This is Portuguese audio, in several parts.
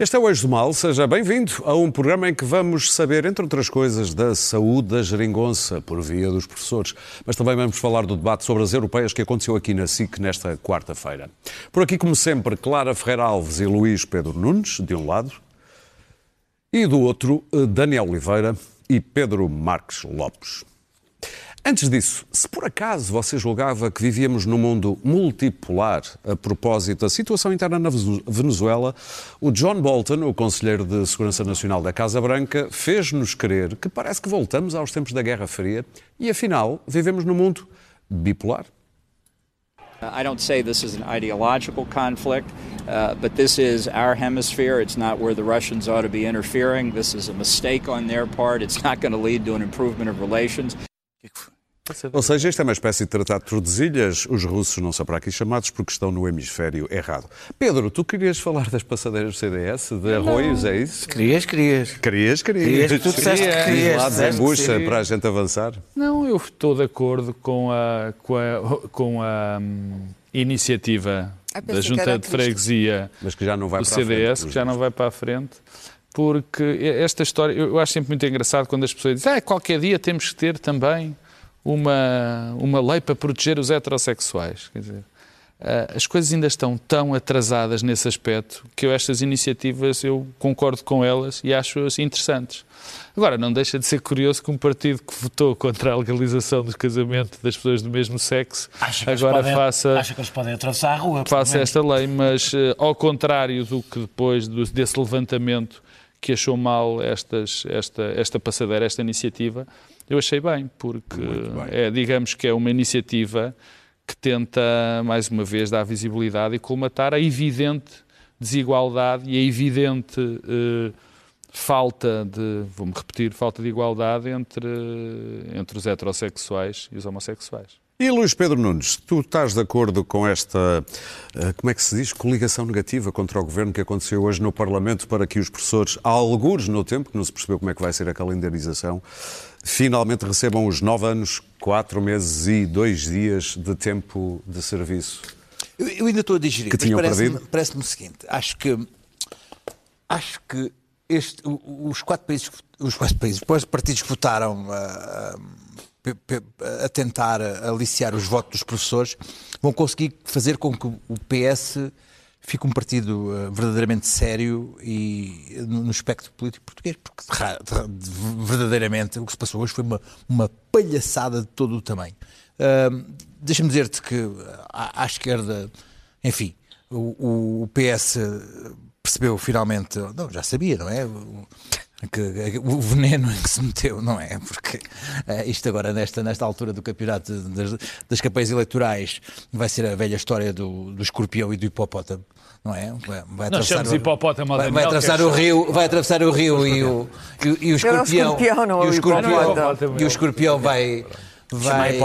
Este é o Eixo do Mal, seja bem-vindo a um programa em que vamos saber, entre outras coisas, da saúde da geringonça, por via dos professores. Mas também vamos falar do debate sobre as europeias que aconteceu aqui na SIC nesta quarta-feira. Por aqui, como sempre, Clara Ferreira Alves e Luís Pedro Nunes, de um lado, e do outro, Daniel Oliveira e Pedro Marques Lopes. Antes disso, se por acaso você julgava que vivíamos num mundo multipolar a propósito da situação interna na Venezuela, o John Bolton, o conselheiro de Segurança Nacional da Casa Branca, fez-nos crer que parece que voltamos aos tempos da Guerra Fria e, afinal, vivemos num mundo bipolar. I don't say this is an ideological conflict, uh, but this is our hemisphere. It's not where the Russians ought to be interfering. This is a mistake on their part. It's not going to lead to an improvement of relations. Ou seja, isto é uma espécie de tratado de Tordesilhas. Os russos não são para aqui chamados porque estão no hemisfério errado. Pedro, tu querias falar das passadeiras do CDS, de arroios, é isso? Querias, querias. Querias, querias. Querias, tu disseste que querias. Lá desembucha querias. para a gente avançar. Não, eu estou de acordo com a, com a, com a hum, iniciativa da Junta de. Freguesia Mas que já não vai do para a frente, CDS, pelos que já não vai para a frente, porque esta história, eu acho sempre muito engraçado quando as pessoas dizem ah, qualquer dia temos que ter também uma, uma lei para proteger os heterossexuais. Quer dizer, ah, as coisas ainda estão tão atrasadas nesse aspecto que eu estas iniciativas eu concordo com elas e acho-as interessantes. Agora, não deixa de ser curioso que um partido que votou contra a legalização do casamento das pessoas do mesmo sexo agora podem- faça Acha que eles podem atravessar a rua. faça esta lei, mas eh, ao contrário do que depois desse levantamento que achou mal estas, esta, esta passadeira, esta iniciativa, eu achei bem, porque bem. É, digamos que é uma iniciativa que tenta, mais uma vez, dar visibilidade e colmatar a evidente desigualdade e a evidente eh, falta de, vou-me repetir, falta de igualdade entre, entre os heterossexuais e os homossexuais. E Luís Pedro Nunes, tu estás de acordo com esta, eh, como é que se diz, coligação negativa contra o governo que aconteceu hoje no Parlamento para que os professores, há algures no tempo, que não se percebeu como é que vai ser a calendarização, finalmente recebam os nove anos, quatro meses e dois dias de tempo de serviço? Eu, eu ainda estou a digerir, Que tinham parece-me parece o seguinte: acho que acho que este, os quatro países, os quatro países, os partidos que votaram ah, ah, pe- pe- a tentar aliciar os votos dos professores vão conseguir fazer com que o PS fique um partido ah, verdadeiramente sério e no, no espectro político português, porque de de ra- de- verdadeiramente o que se passou hoje foi uma, uma palhaçada de todo o tamanho. Ah, Deixa-me dizer-te que à, à esquerda, enfim, o, o PS percebeu finalmente, não, já sabia, não é? O- Que, o veneno em que se meteu, não é? Porque eh, isto agora, nesta, nesta altura do campeonato das, das campanhas eleitorais, vai ser a velha história do, do escorpião e do hipopótamo, não é? Vai, vai Nós chamamos o- hipopótamo vai, vai atravessar é o rio, vai atravessar o rio e o, e, o- e o escorpião, e o escorpião, hipopótamo. e o escorpião vai Chamar vai,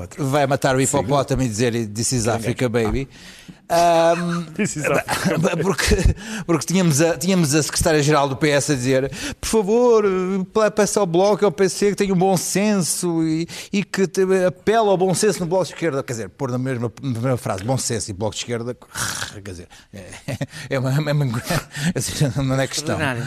outro. vai matar o hipopótamo e dizer This is Africa, baby. This is porque porque tínhamos, a, tínhamos a secretária-geral do PS a dizer por favor, peça ao Bloco e ao PC que tenha um bom senso e, e que te- apela ao bom senso no Bloco de Esquerda. Quer dizer, pôr na mesma, na mesma frase bom senso e Bloco de Esquerda, quer dizer, é, é uma, é uma, não é questão. Extraordinário.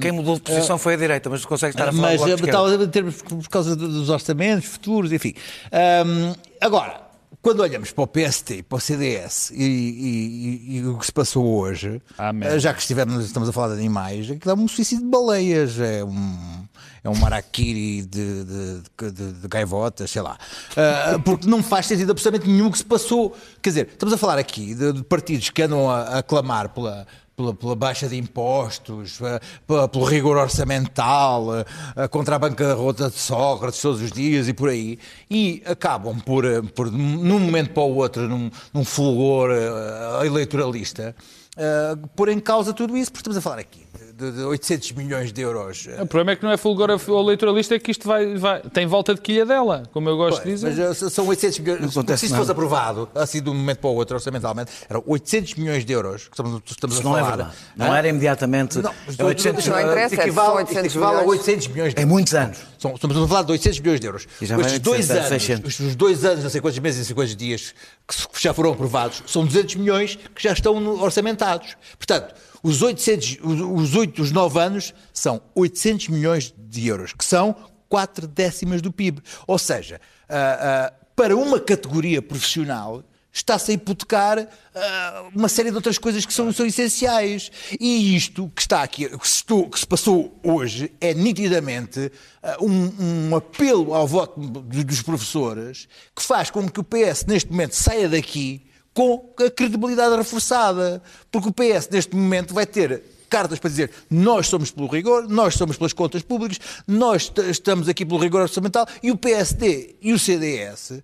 Quem mudou de posição foi a direita, mas tu consegues estar a falar Mas do Bloco de eh, Esquerda. por causa do- dos orçamentos futuros, enfim. Ahm, agora, quando olhamos para o PST, para o CDS e, e- e- o que se passou hoje, Amém. eh, já que estivemos, estamos a falar de animais, aquilo é um suicídio de baleias, é um. É um maraquiri de, de, de- de gaivotas, sei lá. Ah, porque não faz sentido absolutamente nenhum o que se passou. Quer dizer, estamos a falar aqui de, de partidos que andam a, a clamar pela, pela, pela baixa de impostos, eh, pela- pelo rigor orçamental, eh, contra a bancarrota de Sócrates todos os dias e por aí, e acabam por, eh, por num momento para o outro, num, num fulgor eh, eleitoralista, eh, pôr em causa tudo isso, porque estamos a falar aqui de, de 800 milhões de euros. O problema é que não é fulgor ao eleitoralista, é que isto vai, vai- tem volta de quilha dela, como eu gosto de Pois, dizer. Mas eh, são 800 milhões. Não acontece se isso nada. fosse aprovado, assim de um momento para o outro, orçamentalmente, eram 800 milhões de euros que estamos, estamos a não é falar. verdade. Não era imediatamente. Não, mas é 800 não interessa, isto é equivale, só isto 800 equivale a milhões. 800 milhões de Em muitos anos. São- Estamos a falar de 800 milhões de euros. E Estes 800, dois anos, 600. estes dois anos, não sei quantos meses, não sei quantos dias, que já foram aprovados, são 200 milhões que já estão orçamentados. Portanto, Os 800, os, os 8, os 9 anos são 800 milhões de euros, que são 4 décimas do PIB. Ou seja, ah, ah, para uma categoria profissional, está-se a hipotecar ah, uma série de outras coisas que são, são essenciais. E isto que está aqui, que se, que se passou hoje, é nitidamente ah, um, um apelo ao voto do- dos professores que faz com que o PS, neste momento, saia daqui com a credibilidade reforçada. Porque o PS, neste momento, vai ter cartas para dizer nós somos pelo rigor, nós somos pelas contas públicas, nós estamos aqui pelo rigor orçamental e o PSD e o CDS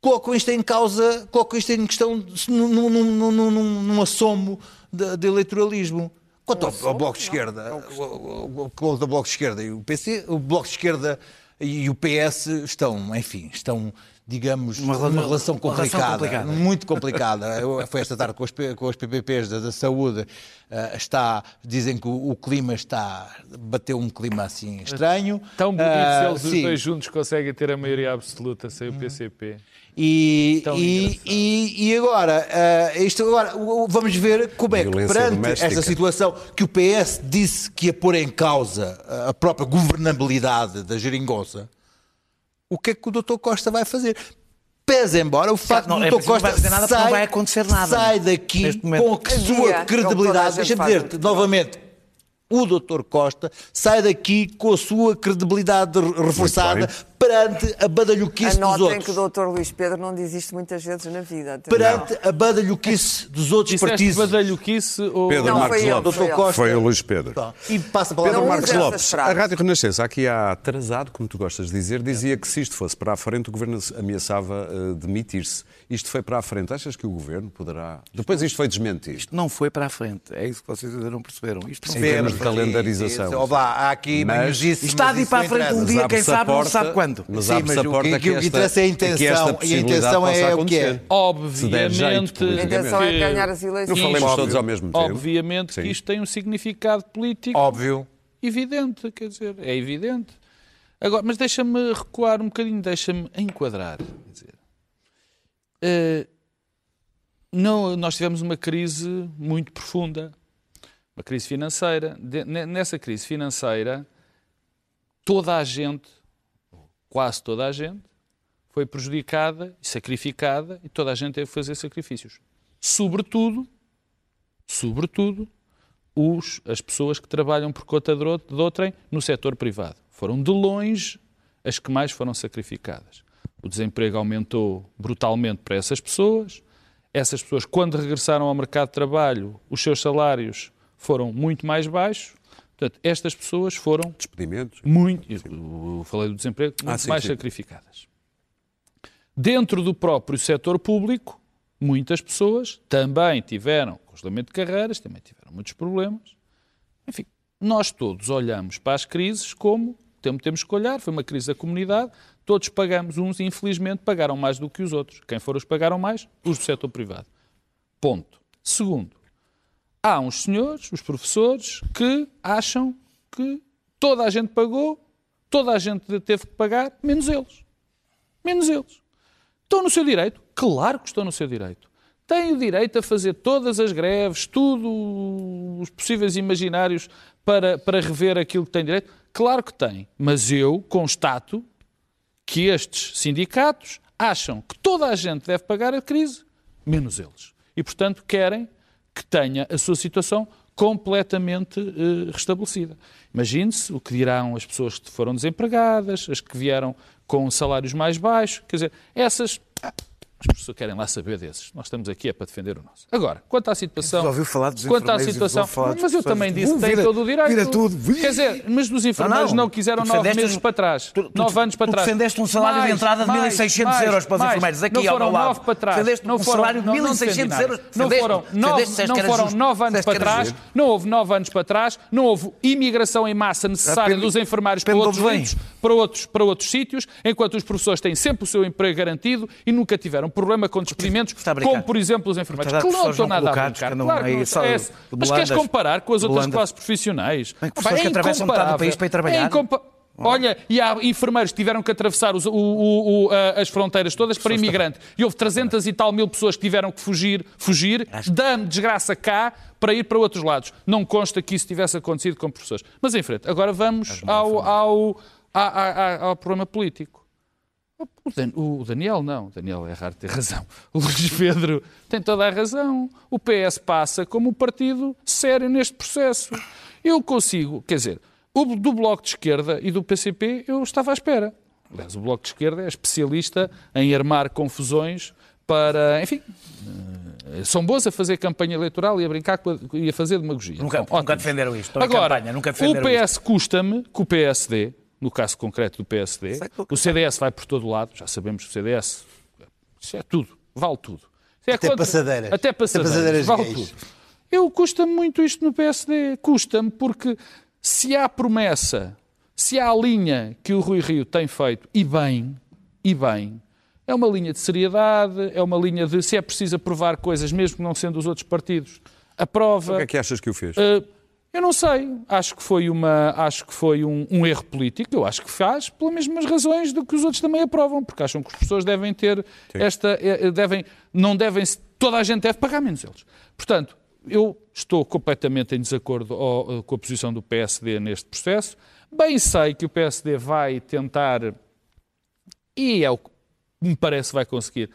colocam isto em causa, colocam isto em questão num, num, num, num, assomo de, de eleitoralismo. Quanto ao, ao Bloco de Esquerda, o- quanto ao Bloco de Esquerda e o PC, o Bloco de Esquerda e o PS estão, enfim, estão, digamos, Uma numa rela- relação uma relação complicada, complicada. muito complicada. Eu- Foi esta tarde com os, com os PPPs da, da saúde, ah, está, dizem que o, o clima está, bateu um clima assim estranho. Tão bonito Ah, se eles os sim. dois juntos conseguem ter a maioria absoluta sem o PCP. E, Tão e, engraçado. e, e agora, ah, isto agora, vamos ver como é que perante doméstica. esta situação que o PS disse que ia pôr em causa a própria governabilidade da geringonça, o que é que o Dr. Costa vai fazer? Pese embora o facto não, do é Dr. vai Costa fazer nada sai, não vai acontecer nada sai daqui neste momento. com a sua é credibilidade. Deixa-me faz dizer muito novamente, o Dr. Costa sai daqui com a sua credibilidade reforçada. Perante a badalhoquice dos Anotem outros. que o Dr. Luís Pedro não diz isto muitas vezes na vida. perante a badalhoquice dos outros Disseste partidos. badalhoquice ou... Pedro Não, Marcos foi ele, Lopes. foi Dr. ele. Costa. Foi o Luís Pedro. Pá, E passa a palavra Pedro Não Marcos Lopes, a. Rádio Renascença, aqui há atrasado, como tu gostas de dizer, dizia que se isto fosse para a frente, o Governo ameaçava eh, demitir-se. Isto foi para a frente. Achas que o Governo poderá... Depois isto foi desmentido. Isto não foi para a frente. É isso que vocês ainda não perceberam. Isto não Em foi termos de calendarização. Há aqui Mas- está a ir para a não frente um dia, quem sabe não sabe quando. Mas Sim, abre-se mas a o porta que- que, que o que esta, interessa é a que esta intenção, e a intenção é o que é. Obviamente, politicamente. A intenção é que- ganhar as eleições. Não falemos todos ao mesmo tempo. Obviamente que isto tem um significado político Óbvio. evidente, quer dizer, é evidente. Agora, mas deixa-me recuar um bocadinho, deixa-me enquadrar. Quer dizer, eh, não, nós tivemos uma crise muito profunda, uma crise financeira. De- ne- nessa crise financeira, toda a gente, quase toda a gente, foi prejudicada e sacrificada e toda a gente teve que fazer sacrifícios. Sobretudo, sobretudo, os, as pessoas que trabalham por conta de de outrem no setor privado. Foram de longe as que mais foram sacrificadas. O desemprego aumentou brutalmente para essas pessoas. Essas pessoas, quando regressaram ao mercado de trabalho, os seus salários foram muito mais baixos. Portanto, estas pessoas foram Despedimentos. muito, eu falei do desemprego, muito Ah, sim, mais sim. sacrificadas. Dentro do próprio setor público, muitas pessoas também tiveram congelamento de carreiras, também tiveram muitos problemas. Enfim, nós todos olhamos para as crises como tem- temos que olhar. Foi uma crise da comunidade, todos pagamos, uns infelizmente pagaram mais do que os outros. Quem foram os que pagaram mais? Os do setor privado. Ponto. Segundo, há uns senhores, os professores, que acham que toda a gente pagou, toda a gente teve que pagar, menos eles. Menos eles. Estão no seu direito? Claro que estão no seu direito. Têm o direito a fazer todas as greves, tudo os possíveis imaginários para, para rever aquilo que têm direito? Claro que têm. Mas eu constato que estes sindicatos acham que toda a gente deve pagar a crise, menos eles. E, portanto, querem que tenha a sua situação completamente eh, restabelecida. Imagine-se o que dirão as pessoas que foram desempregadas, as que vieram com salários mais baixos. Quer dizer, essas. Ah, As pessoas querem lá saber desses. Nós estamos aqui é para defender o nosso. Agora, quanto à situação. Já ouviu falar dos Quanto à situação. Mas eu também disse que tem vira- todo o direito. vira tudo. Quer dizer, mas dos enfermeiros Não, não, não. quiseram nove meses um- para trás. tu- tu- nove anos para tu trás. defendeste um salário de entrada de 1.600 euros para os mais. enfermeiros, aqui não ao foram lado. nove para trás. Defendeste não um foram, salário de não- não 1.600 defendi nada. euros. Não foram, nove, não foram nove anos para trás. Não houve nove anos para trás. Não houve imigração em massa necessária Depende- dos enfermeiros para outros sítios, enquanto os professores têm sempre o seu emprego garantido e nunca tiveram problema com despedimentos, como por exemplo os enfermeiros. Que não não nada a brincar. Claro que aí não de Mas queres comparar com as outras classes profissionais? Bem, pessoas que atravessam metade do país para ir trabalhar. É incompa- Olha, e há enfermeiros que tiveram que atravessar os- o- o- o- as fronteiras todas para imigrante. E houve 300 e tal mil pessoas que tiveram que fugir, fugir da desgraça cá para ir para outros lados. Não consta que isso tivesse acontecido com professores. Mas em frente, agora vamos ao, ao, a- a- a- ao problema político. O Dan- O Daniel não, o Daniel é raro ter razão. O Luís Pedro tem toda a razão. O PS passa como um partido sério neste processo. Eu consigo, quer dizer, o do Bloco de Esquerda e do PCP eu estava à espera. Aliás, o Bloco de Esquerda é especialista em armar confusões para, enfim, eh, são boas a fazer campanha eleitoral e a brincar com a, e a fazer demagogia. Nunca, São nunca defenderam isto. Agora, campanha, nunca o defenderam isto. PS custa-me que o PSD, no caso concreto do PSD, o CDS vai por todo lado, já sabemos que o CDS, isso é tudo, vale tudo. É Até passadeiras. Até passadeiras, Até passadeiras vale gays. tudo. Eu custa-me muito isto no PSD, custa-me porque se há promessa, se há a linha que o Rui Rio tem feito, e bem, e bem, é uma linha de seriedade, é uma linha de se é preciso aprovar coisas, mesmo não sendo os outros partidos, aprova. O que é que achas que o fez? Uh, eu não sei. Acho que foi, uma, acho que foi um, um erro político. Eu acho que faz pelas mesmas razões do que os outros também aprovam, porque acham que as pessoas devem ter esta. eh, eh, devem, não devem. Toda a gente deve pagar menos eles. Portanto, eu estou completamente em desacordo eh, com a posição do PSD neste processo. Bem sei que o PSD vai tentar, e é o que me parece vai conseguir,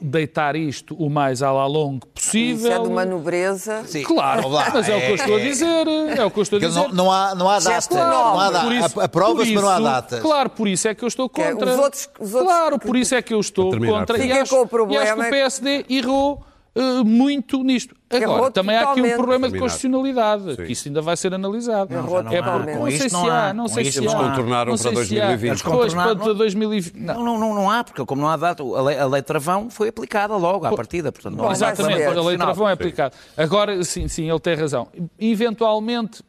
deitar isto o mais à la longue possível. Isso é de uma nobreza. Sim. Claro, mas é o que eu estou a dizer. É o que eu estou a dizer. não, não há, não há data. Gesto Não há data. Aprova-se, mas não há datas. Claro, por isso é que eu estou é, contra. os outros- os outros- claro, por isso é que eu estou contra. E acho, com o e acho que o é PSD errou eh, muito nisto. Agora, Errou também há aqui um problema de constitucionalidade, Sim. que isso ainda vai ser analisado. É porque não sei se não há, há. não sei se há. contornaram Não para sei se há. 2020. Eles Pois, contornaram- para 2020. Não. Não, não, não, não há, porque como não há data, a lei, a lei travão foi aplicada logo à partida. Portanto, não há Exatamente, a lei travão é aplicada. Agora, sim, sim, ele tem razão. Eventualmente,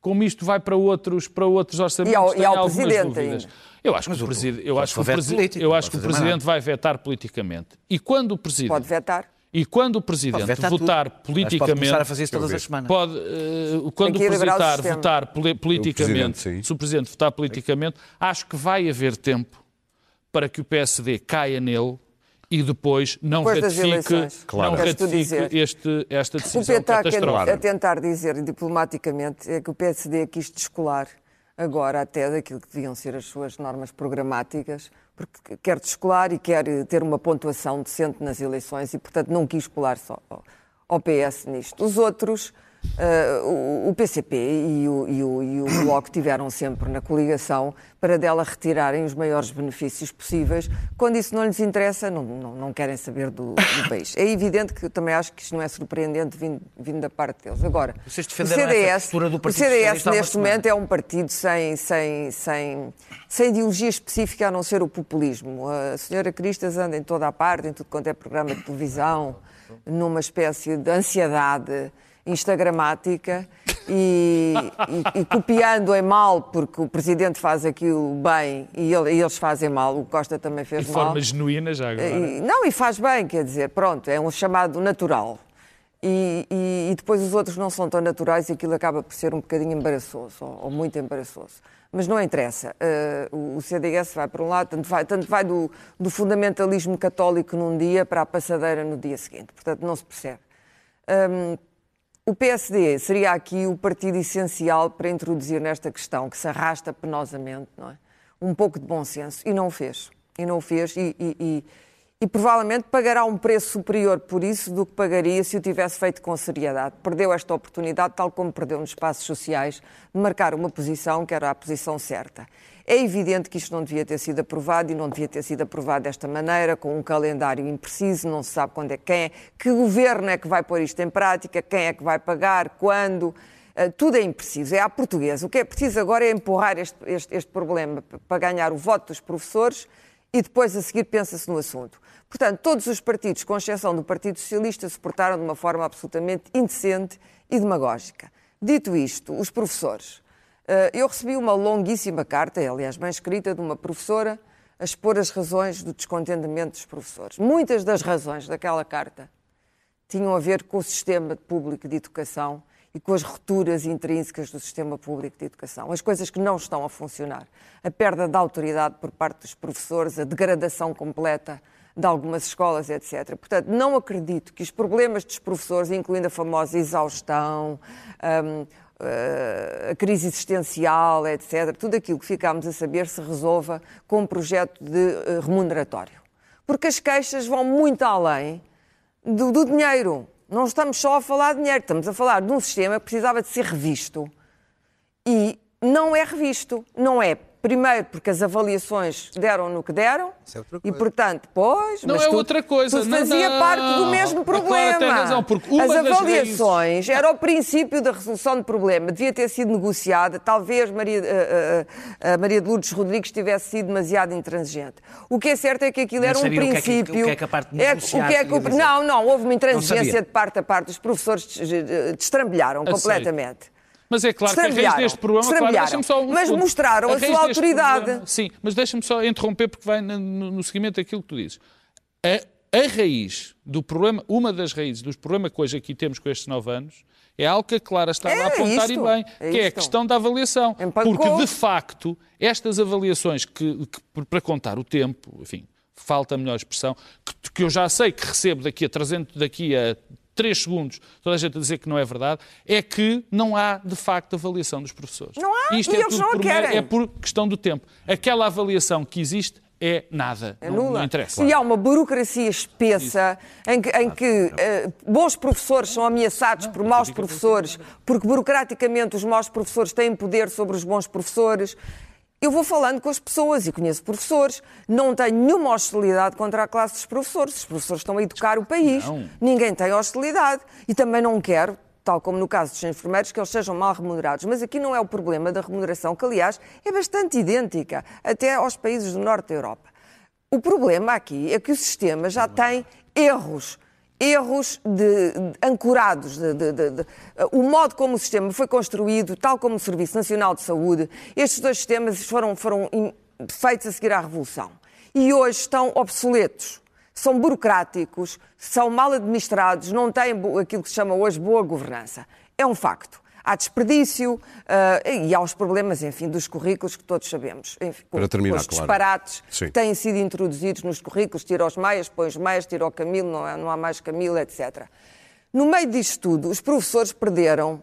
como isto vai para outros, para outros orçamentos, E ao- e ao algumas presidente dúvidas. ainda. Eu acho que o, o- preside- eu acho que o, fazer presi- político, eu acho que o presidente vai vetar politicamente. E quando o presidente, Pode vetar. E quando o Pode presidente votar tudo. Pode politicamente, começar a fazer isso todas as semanas. Pode, eh, quando o o presidente votar poli- politicamente, sim. se o presidente votar politicamente, acho que vai haver tempo para que o PSD caia nele e depois não Depois ratifique. Claro. não ratifique este, esta O que decisão está a tentar dizer diplomaticamente é que o PSD quis descolar agora até daquilo que deviam ser as suas normas programáticas, porque quer descolar e quer ter uma pontuação decente nas eleições e, portanto, não quis colar só ao PS nisto. Os outros, eh, o, o PCP e o, e o- e o Bloco tiveram sempre na coligação para dela retirarem os maiores benefícios possíveis. Quando isso não lhes interessa, não, não, não querem saber do, do país. É evidente que também acho que isto não é surpreendente vindo, vindo da parte deles. Agora, o CDS, o CDS neste momento é um partido sem, sem, sem, sem ideologia específica a não ser o populismo. A senhora Cristas anda em toda a parte, em tudo quanto é programa de televisão, numa espécie de ansiedade instagramática e, e- e copiando em mal, porque o presidente faz aquilo bem e, ele- e eles fazem mal, o Costa também De fez mal. forma genuína já agora. Não, e faz bem, quer dizer, pronto, é um chamado natural. E, e- depois os outros não são tão naturais e aquilo acaba por ser um bocadinho embaraçoso, ou, ou muito embaraçoso. Mas não interessa. eh, o, CDS vai para um lado, tanto vai, tanto vai do, do fundamentalismo católico num dia para a passadeira no dia seguinte. Portanto, não se percebe. Hum, o PSD seria aqui o partido essencial para introduzir nesta questão, que se arrasta penosamente, não é? um pouco de bom senso, e não o fez. E não o fez, e, e- e- e provavelmente pagará um preço superior por isso do que pagaria se o tivesse feito com seriedade. Perdeu esta oportunidade, tal como perdeu nos espaços sociais, de marcar uma posição que era a posição certa. É evidente que isto não devia ter sido aprovado e não devia ter sido aprovado desta maneira, com um calendário impreciso, não se sabe quando é quem é, que governo é que vai pôr isto em prática, quem é que vai pagar, quando. Uh, tudo é impreciso, é à portuguesa. O que é preciso agora é empurrar este, este- este problema para ganhar o voto dos professores e depois a seguir pensa-se no assunto. Portanto, todos os partidos, com exceção do Partido Socialista, se portaram de uma forma absolutamente indecente e demagógica. Dito isto, os professores. Uh, eu recebi uma longuíssima carta, aliás, bem escrita, de uma professora, a expor as razões do descontentamento dos professores. Muitas das razões daquela carta tinham a ver com o sistema público de educação e com as rupturas intrínsecas do sistema público de educação, as coisas que não estão a funcionar, a perda de autoridade por parte dos professores, a degradação completa de algumas escolas, etc. Portanto, não acredito que os problemas dos professores, incluindo a famosa exaustão, hum, eh, a crise existencial, etc., tudo aquilo que ficámos a saber se resolva com um projeto de eh, remuneratório. Porque as queixas vão muito além do, do dinheiro. Não estamos só a falar de dinheiro, estamos a falar de um sistema que precisava de ser revisto e não é revisto. Não é Primeiro, porque as avaliações deram no que deram. Isso é outra E, coisa. portanto, pois. Não mas é tudo- outra coisa, não, fazia não. parte do mesmo problema. Tem razão, porque uma as das avaliações era o princípio da resolução do problema. Devia ter sido negociada. Talvez Maria, a, a- a Maria de Lourdes Rodrigues tivesse sido demasiado intransigente. O que é certo é que aquilo Nem era um é princípio. o que é que a parte de É- negociar o que é que o- dizer. Não, não, houve uma intransigência de parte a parte. Os professores des- des- destrambelharam Aceito. completamente. Mas é claro que a raiz deste problema, claro, deixa-me só um Mas segundo. mostraram a raiz sua autoridade. problema- sim, mas deixa-me só interromper porque vai no, no- seguimento daquilo que tu dizes. A, a raiz do problema, uma das raízes dos problemas que hoje aqui temos com estes nove anos, é algo que a Clara estava É a apontar isto, e bem, é que é a isto. questão da avaliação. Porque, de facto, estas avaliações que, que, para contar o tempo, enfim, falta a melhor expressão, que, que eu já sei que recebo daqui a 300, daqui a 3 segundos, toda a gente a dizer que não é verdade, é que não há, de facto, avaliação dos professores. Não há, Isto e é eles não a por, querem. é por questão do tempo. Aquela avaliação que existe é nada. É não, nula. não interessa. E há uma burocracia espessa em que, em que, eh, bons professores são ameaçados por maus professores, porque burocraticamente os maus professores têm poder sobre os bons professores. Eu vou falando com as pessoas e conheço professores, não tenho nenhuma hostilidade contra a classe dos professores. Os professores estão a educar o país, Não. ninguém tem hostilidade e também não quero, tal como no caso dos enfermeiros, que eles sejam mal remunerados. Mas aqui não é o problema da remuneração, que aliás é bastante idêntica até aos países do norte da Europa. O problema aqui é que o sistema já tem erros. Erros de- de- ancorados. de- o modo como o sistema foi construído, tal como o Serviço Nacional de Saúde, estes dois sistemas foram, foram feitos a seguir à Revolução. E hoje estão obsoletos. São burocráticos, são mal administrados, não têm aquilo que se chama hoje boa governança. É um facto. Há desperdício ah, e há os problemas, enfim, dos currículos que todos sabemos. Enfim, com- Para terminar, com os claro. disparates Sim. que têm sido introduzidos nos currículos, tira os meias, põe os meias, tira o Camilo, não há, não há mais Camilo, etc. No meio disto tudo, os professores perderam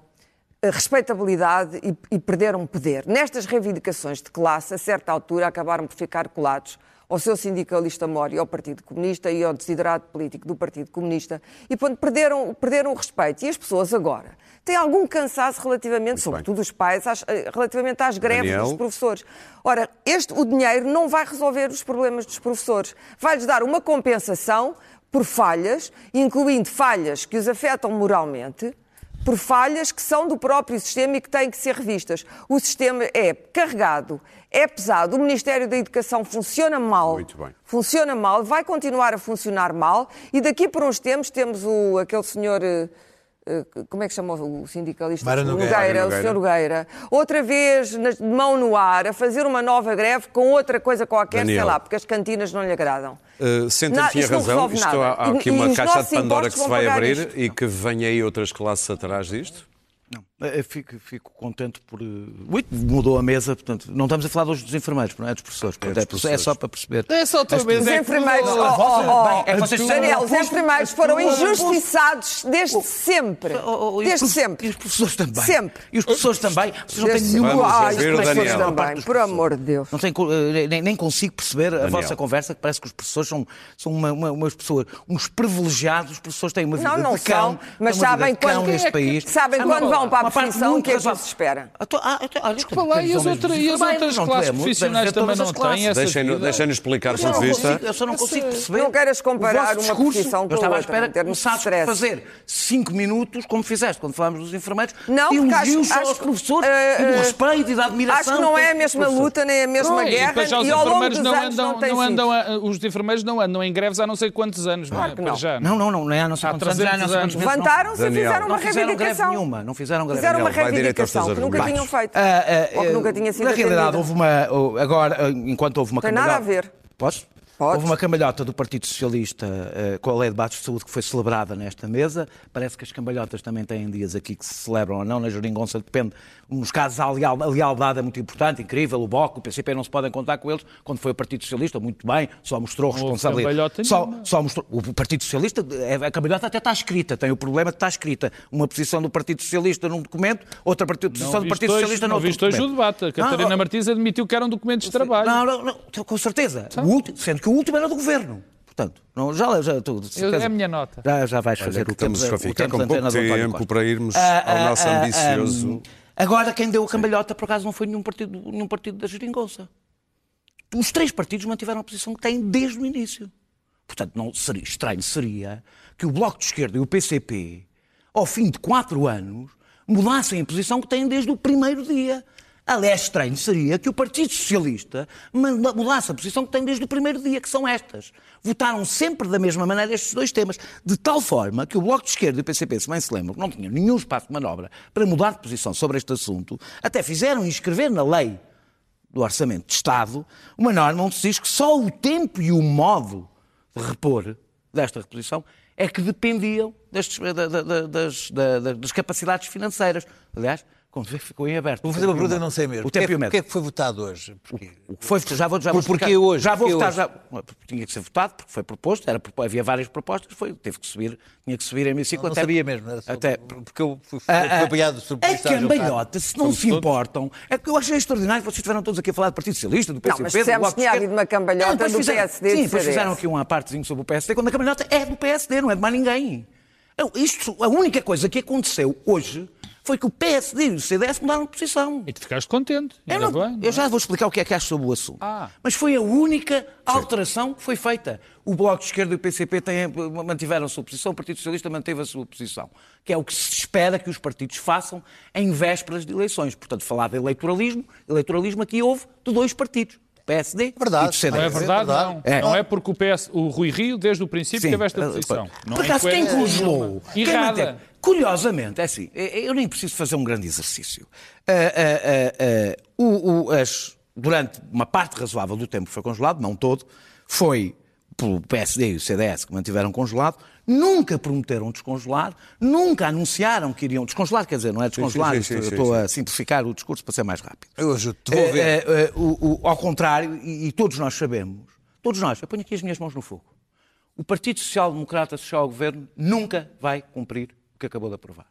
a respeitabilidade e, e perderam poder. Nestas reivindicações de classe, a certa altura, acabaram por ficar colados ao seu sindicalista mor e ao Partido Comunista e ao desiderado político do Partido Comunista e portanto, perderam, perderam o respeito. E as pessoas agora têm algum cansaço relativamente, sobretudo os pais, às- eh, relativamente às greves Daniel? dos professores. Ora, este, o dinheiro não vai resolver os problemas dos professores. Vai-lhes dar uma compensação por falhas, incluindo falhas que os afetam moralmente, por falhas que são do próprio sistema e que têm que ser revistas. O sistema é carregado, é pesado, o Ministério da Educação funciona mal. Muito bem. Funciona mal, vai continuar a funcionar mal e daqui por uns tempos temos o, aquele senhor. Eh, eh, Como é que chama o sindicalista? Mário Nogueira. O Nogueira. senhor Nogueira. Outra vez, de mão no ar, a fazer uma nova greve com outra coisa qualquer, Daniel. sei lá, porque as cantinas não lhe agradam. Uh, Senta-me Não, que tinha razão. Isto há, há E- aqui e uma os caixa de Pandora que se vai abrir isto. e que venha aí outras classes atrás disto. Não, eu fico, fico contente por. eh, Ui, mudou a mesa, portanto, não estamos a falar dos, dos enfermeiros, não é dos professores. portanto, dos é, professores. só para perceber. É só vez. Os é que enfermeiros, oh, oh, oh, é vocês Daniel, os enfermeiros foram injustiçados desde sempre. Os Desde sempre. E os professores também. Sempre. E os professores também. Vocês não têm nenhuma Ah, os professores também, por amor de Deus. Não eh, nem, nem consigo perceber a vossa conversa, que parece que os professores são, são uma, uma- umas pessoas, uns privilegiados, os professores têm uma vida Não, não de cão, são, mas sabem quando- neste país. sabem Há quando vão para a uma parte muito que é que se espera? Ah, ah, então, Desculpa lá, e as, outra- e outras classes profissionais também não têm essa Deixem-nos explicar o ponto de vista. eu só não consigo perceber. Não queres comparar uma profissão com Eu estava à outra, espera começares por stress. fazer cinco minutos, como fizeste quando falámos dos enfermeiros, Não, elogios acho- aos professores eh, e do eh, respeito e da admiração. Acho que não que é a mesma luta nem a mesma guerra depois já os e ao longo enfermeiros dos não anos andam, não andam a- os enfermeiros não andam em greves há não sei quantos anos, não é? Que não. já. Não, não, não, não é, não sei Há anos, não sei 300 quantos não. Levantaram-se e fizeram uma Não fizeram greve reivindicação. nenhuma, não fizeram greve Fizeram uma reivindicação que nunca tinham feito. Ah, ah, Ou que eh, nunca tinha sido Na realidade, houve uma. oh, Agora, eh, enquanto houve uma Tem nada a ver. Posso? Podes. Houve uma cambalhota do Partido Socialista eh, com a lei de baixos de saúde que foi celebrada nesta mesa. Parece que as cambalhotas também têm dias aqui que se celebram ou não. Na Jeringonça depende. Nos casos, a, leal- a lealdade é muito importante, incrível. O BOC, o PCP não se podem contar com eles. Quando foi o Partido Socialista, muito bem, só mostrou responsabilidade. cambalhota Só, só mostrou. O Partido Socialista, é- a cambalhota até está escrita. Tem o problema de estar escrita. Uma posição do Partido Socialista num documento, outra posição Não do Partido hoje, Socialista não noutro viste hoje o debate. A Catarina Não, Martins admitiu que eram documentos de trabalho. não, não, não, com certeza. O último, sendo que o último era do governo. Portanto, não, já, já tu, de Eu- é a minha nota. Já, já vais Olha fazer que o tempo, estamos a ficar tempo com pouco tempo para irmos Ah, ao ah, nosso ah, ambicioso. ah, agora, quem deu a cambalhota, por acaso, não foi nenhum partido, nenhum partido da geringonça. Os três partidos mantiveram a posição que têm desde o início. Portanto, não seria, estranho seria que o Bloco de Esquerda e o PCP, ao fim de quatro anos, mudassem a posição que têm desde o primeiro dia. Aliás, estranho seria que o Partido Socialista mudasse a posição que tem desde o primeiro dia, que são estas. Votaram sempre da mesma maneira estes dois temas, de tal forma que o Bloco de Esquerda e o PCP, se bem se lembram, não tinham nenhum espaço de manobra para mudar de posição sobre este assunto, até fizeram inscrever na lei do Orçamento de Estado uma norma onde se diz que só o tempo e o modo de repor desta reposição é que dependiam das, da- da- das capacidades financeiras. Aliás, como se ficou em aberto. Vou fazer uma pergunta, não sei mesmo. O tempo e o O que é método. que foi votado hoje? Porquê? O que foi, já vou, já vou porquê hoje? Já vou Porquê votar, hoje? já, tinha que ser votado, porque foi proposto, era, havia várias propostas, foi, teve que subir, tinha que subir em hemiciclo. Não até, sabia mesmo, era só até, porque eu fui, fui, Ah, fui ah, apanhado de surpresa. A cambalhota, se não se importam, é que eu achei extraordinário que vocês estiveram todos aqui a falar do Partido Socialista, do PCP, mas do dissemos Bloco que tinha de havido uma cambalhota depois do fizeram- PSD Sim, do depois fizeram aqui uma partezinho sobre o PSD, quando a cambalhota é do PSD, não é de mais ninguém. Eu- Isto, a única coisa que aconteceu hoje foi que o PSD e o CDS mudaram de posição. E tu ficaste contente. Eu, não- bem, não eu é? já vou explicar o que é que acho sobre o assunto. Ah. Mas foi a única alteração que foi feita. O Bloco de Esquerda e o PCP têm, mantiveram a sua posição, o Partido Socialista manteve a sua posição. Que é o que se espera que os partidos façam em vésperas de eleições. Portanto, falar de eleitoralismo, eleitoralismo aqui houve de dois partidos, do PSD Verdade. e do CDS. Não é É verdade, verdade. não. É. Não é porque o, PS, o Rui Rio, desde o princípio, Sim. teve esta posição. Não Por é acaso, quem incoerência congelou? Quem Errada. Curiosamente, é assim, eu nem preciso fazer um grande exercício. Ah, ah, ah, o- o- as- durante uma parte razoável do tempo que foi congelado, não todo, foi pelo PSD e o CDS que mantiveram congelado, nunca prometeram descongelar, nunca anunciaram que iriam descongelar, quer dizer, não é descongelar, sim, sim, sim, estou a simplificar o discurso para ser mais rápido. Eu ajudo-te, vou ver. É, é, é, o- o- ao contrário, e, e todos nós sabemos, todos nós, eu ponho aqui as minhas mãos no fogo, o Partido Social Democrata Social ao Governo nunca vai cumprir o que acabou de aprovar.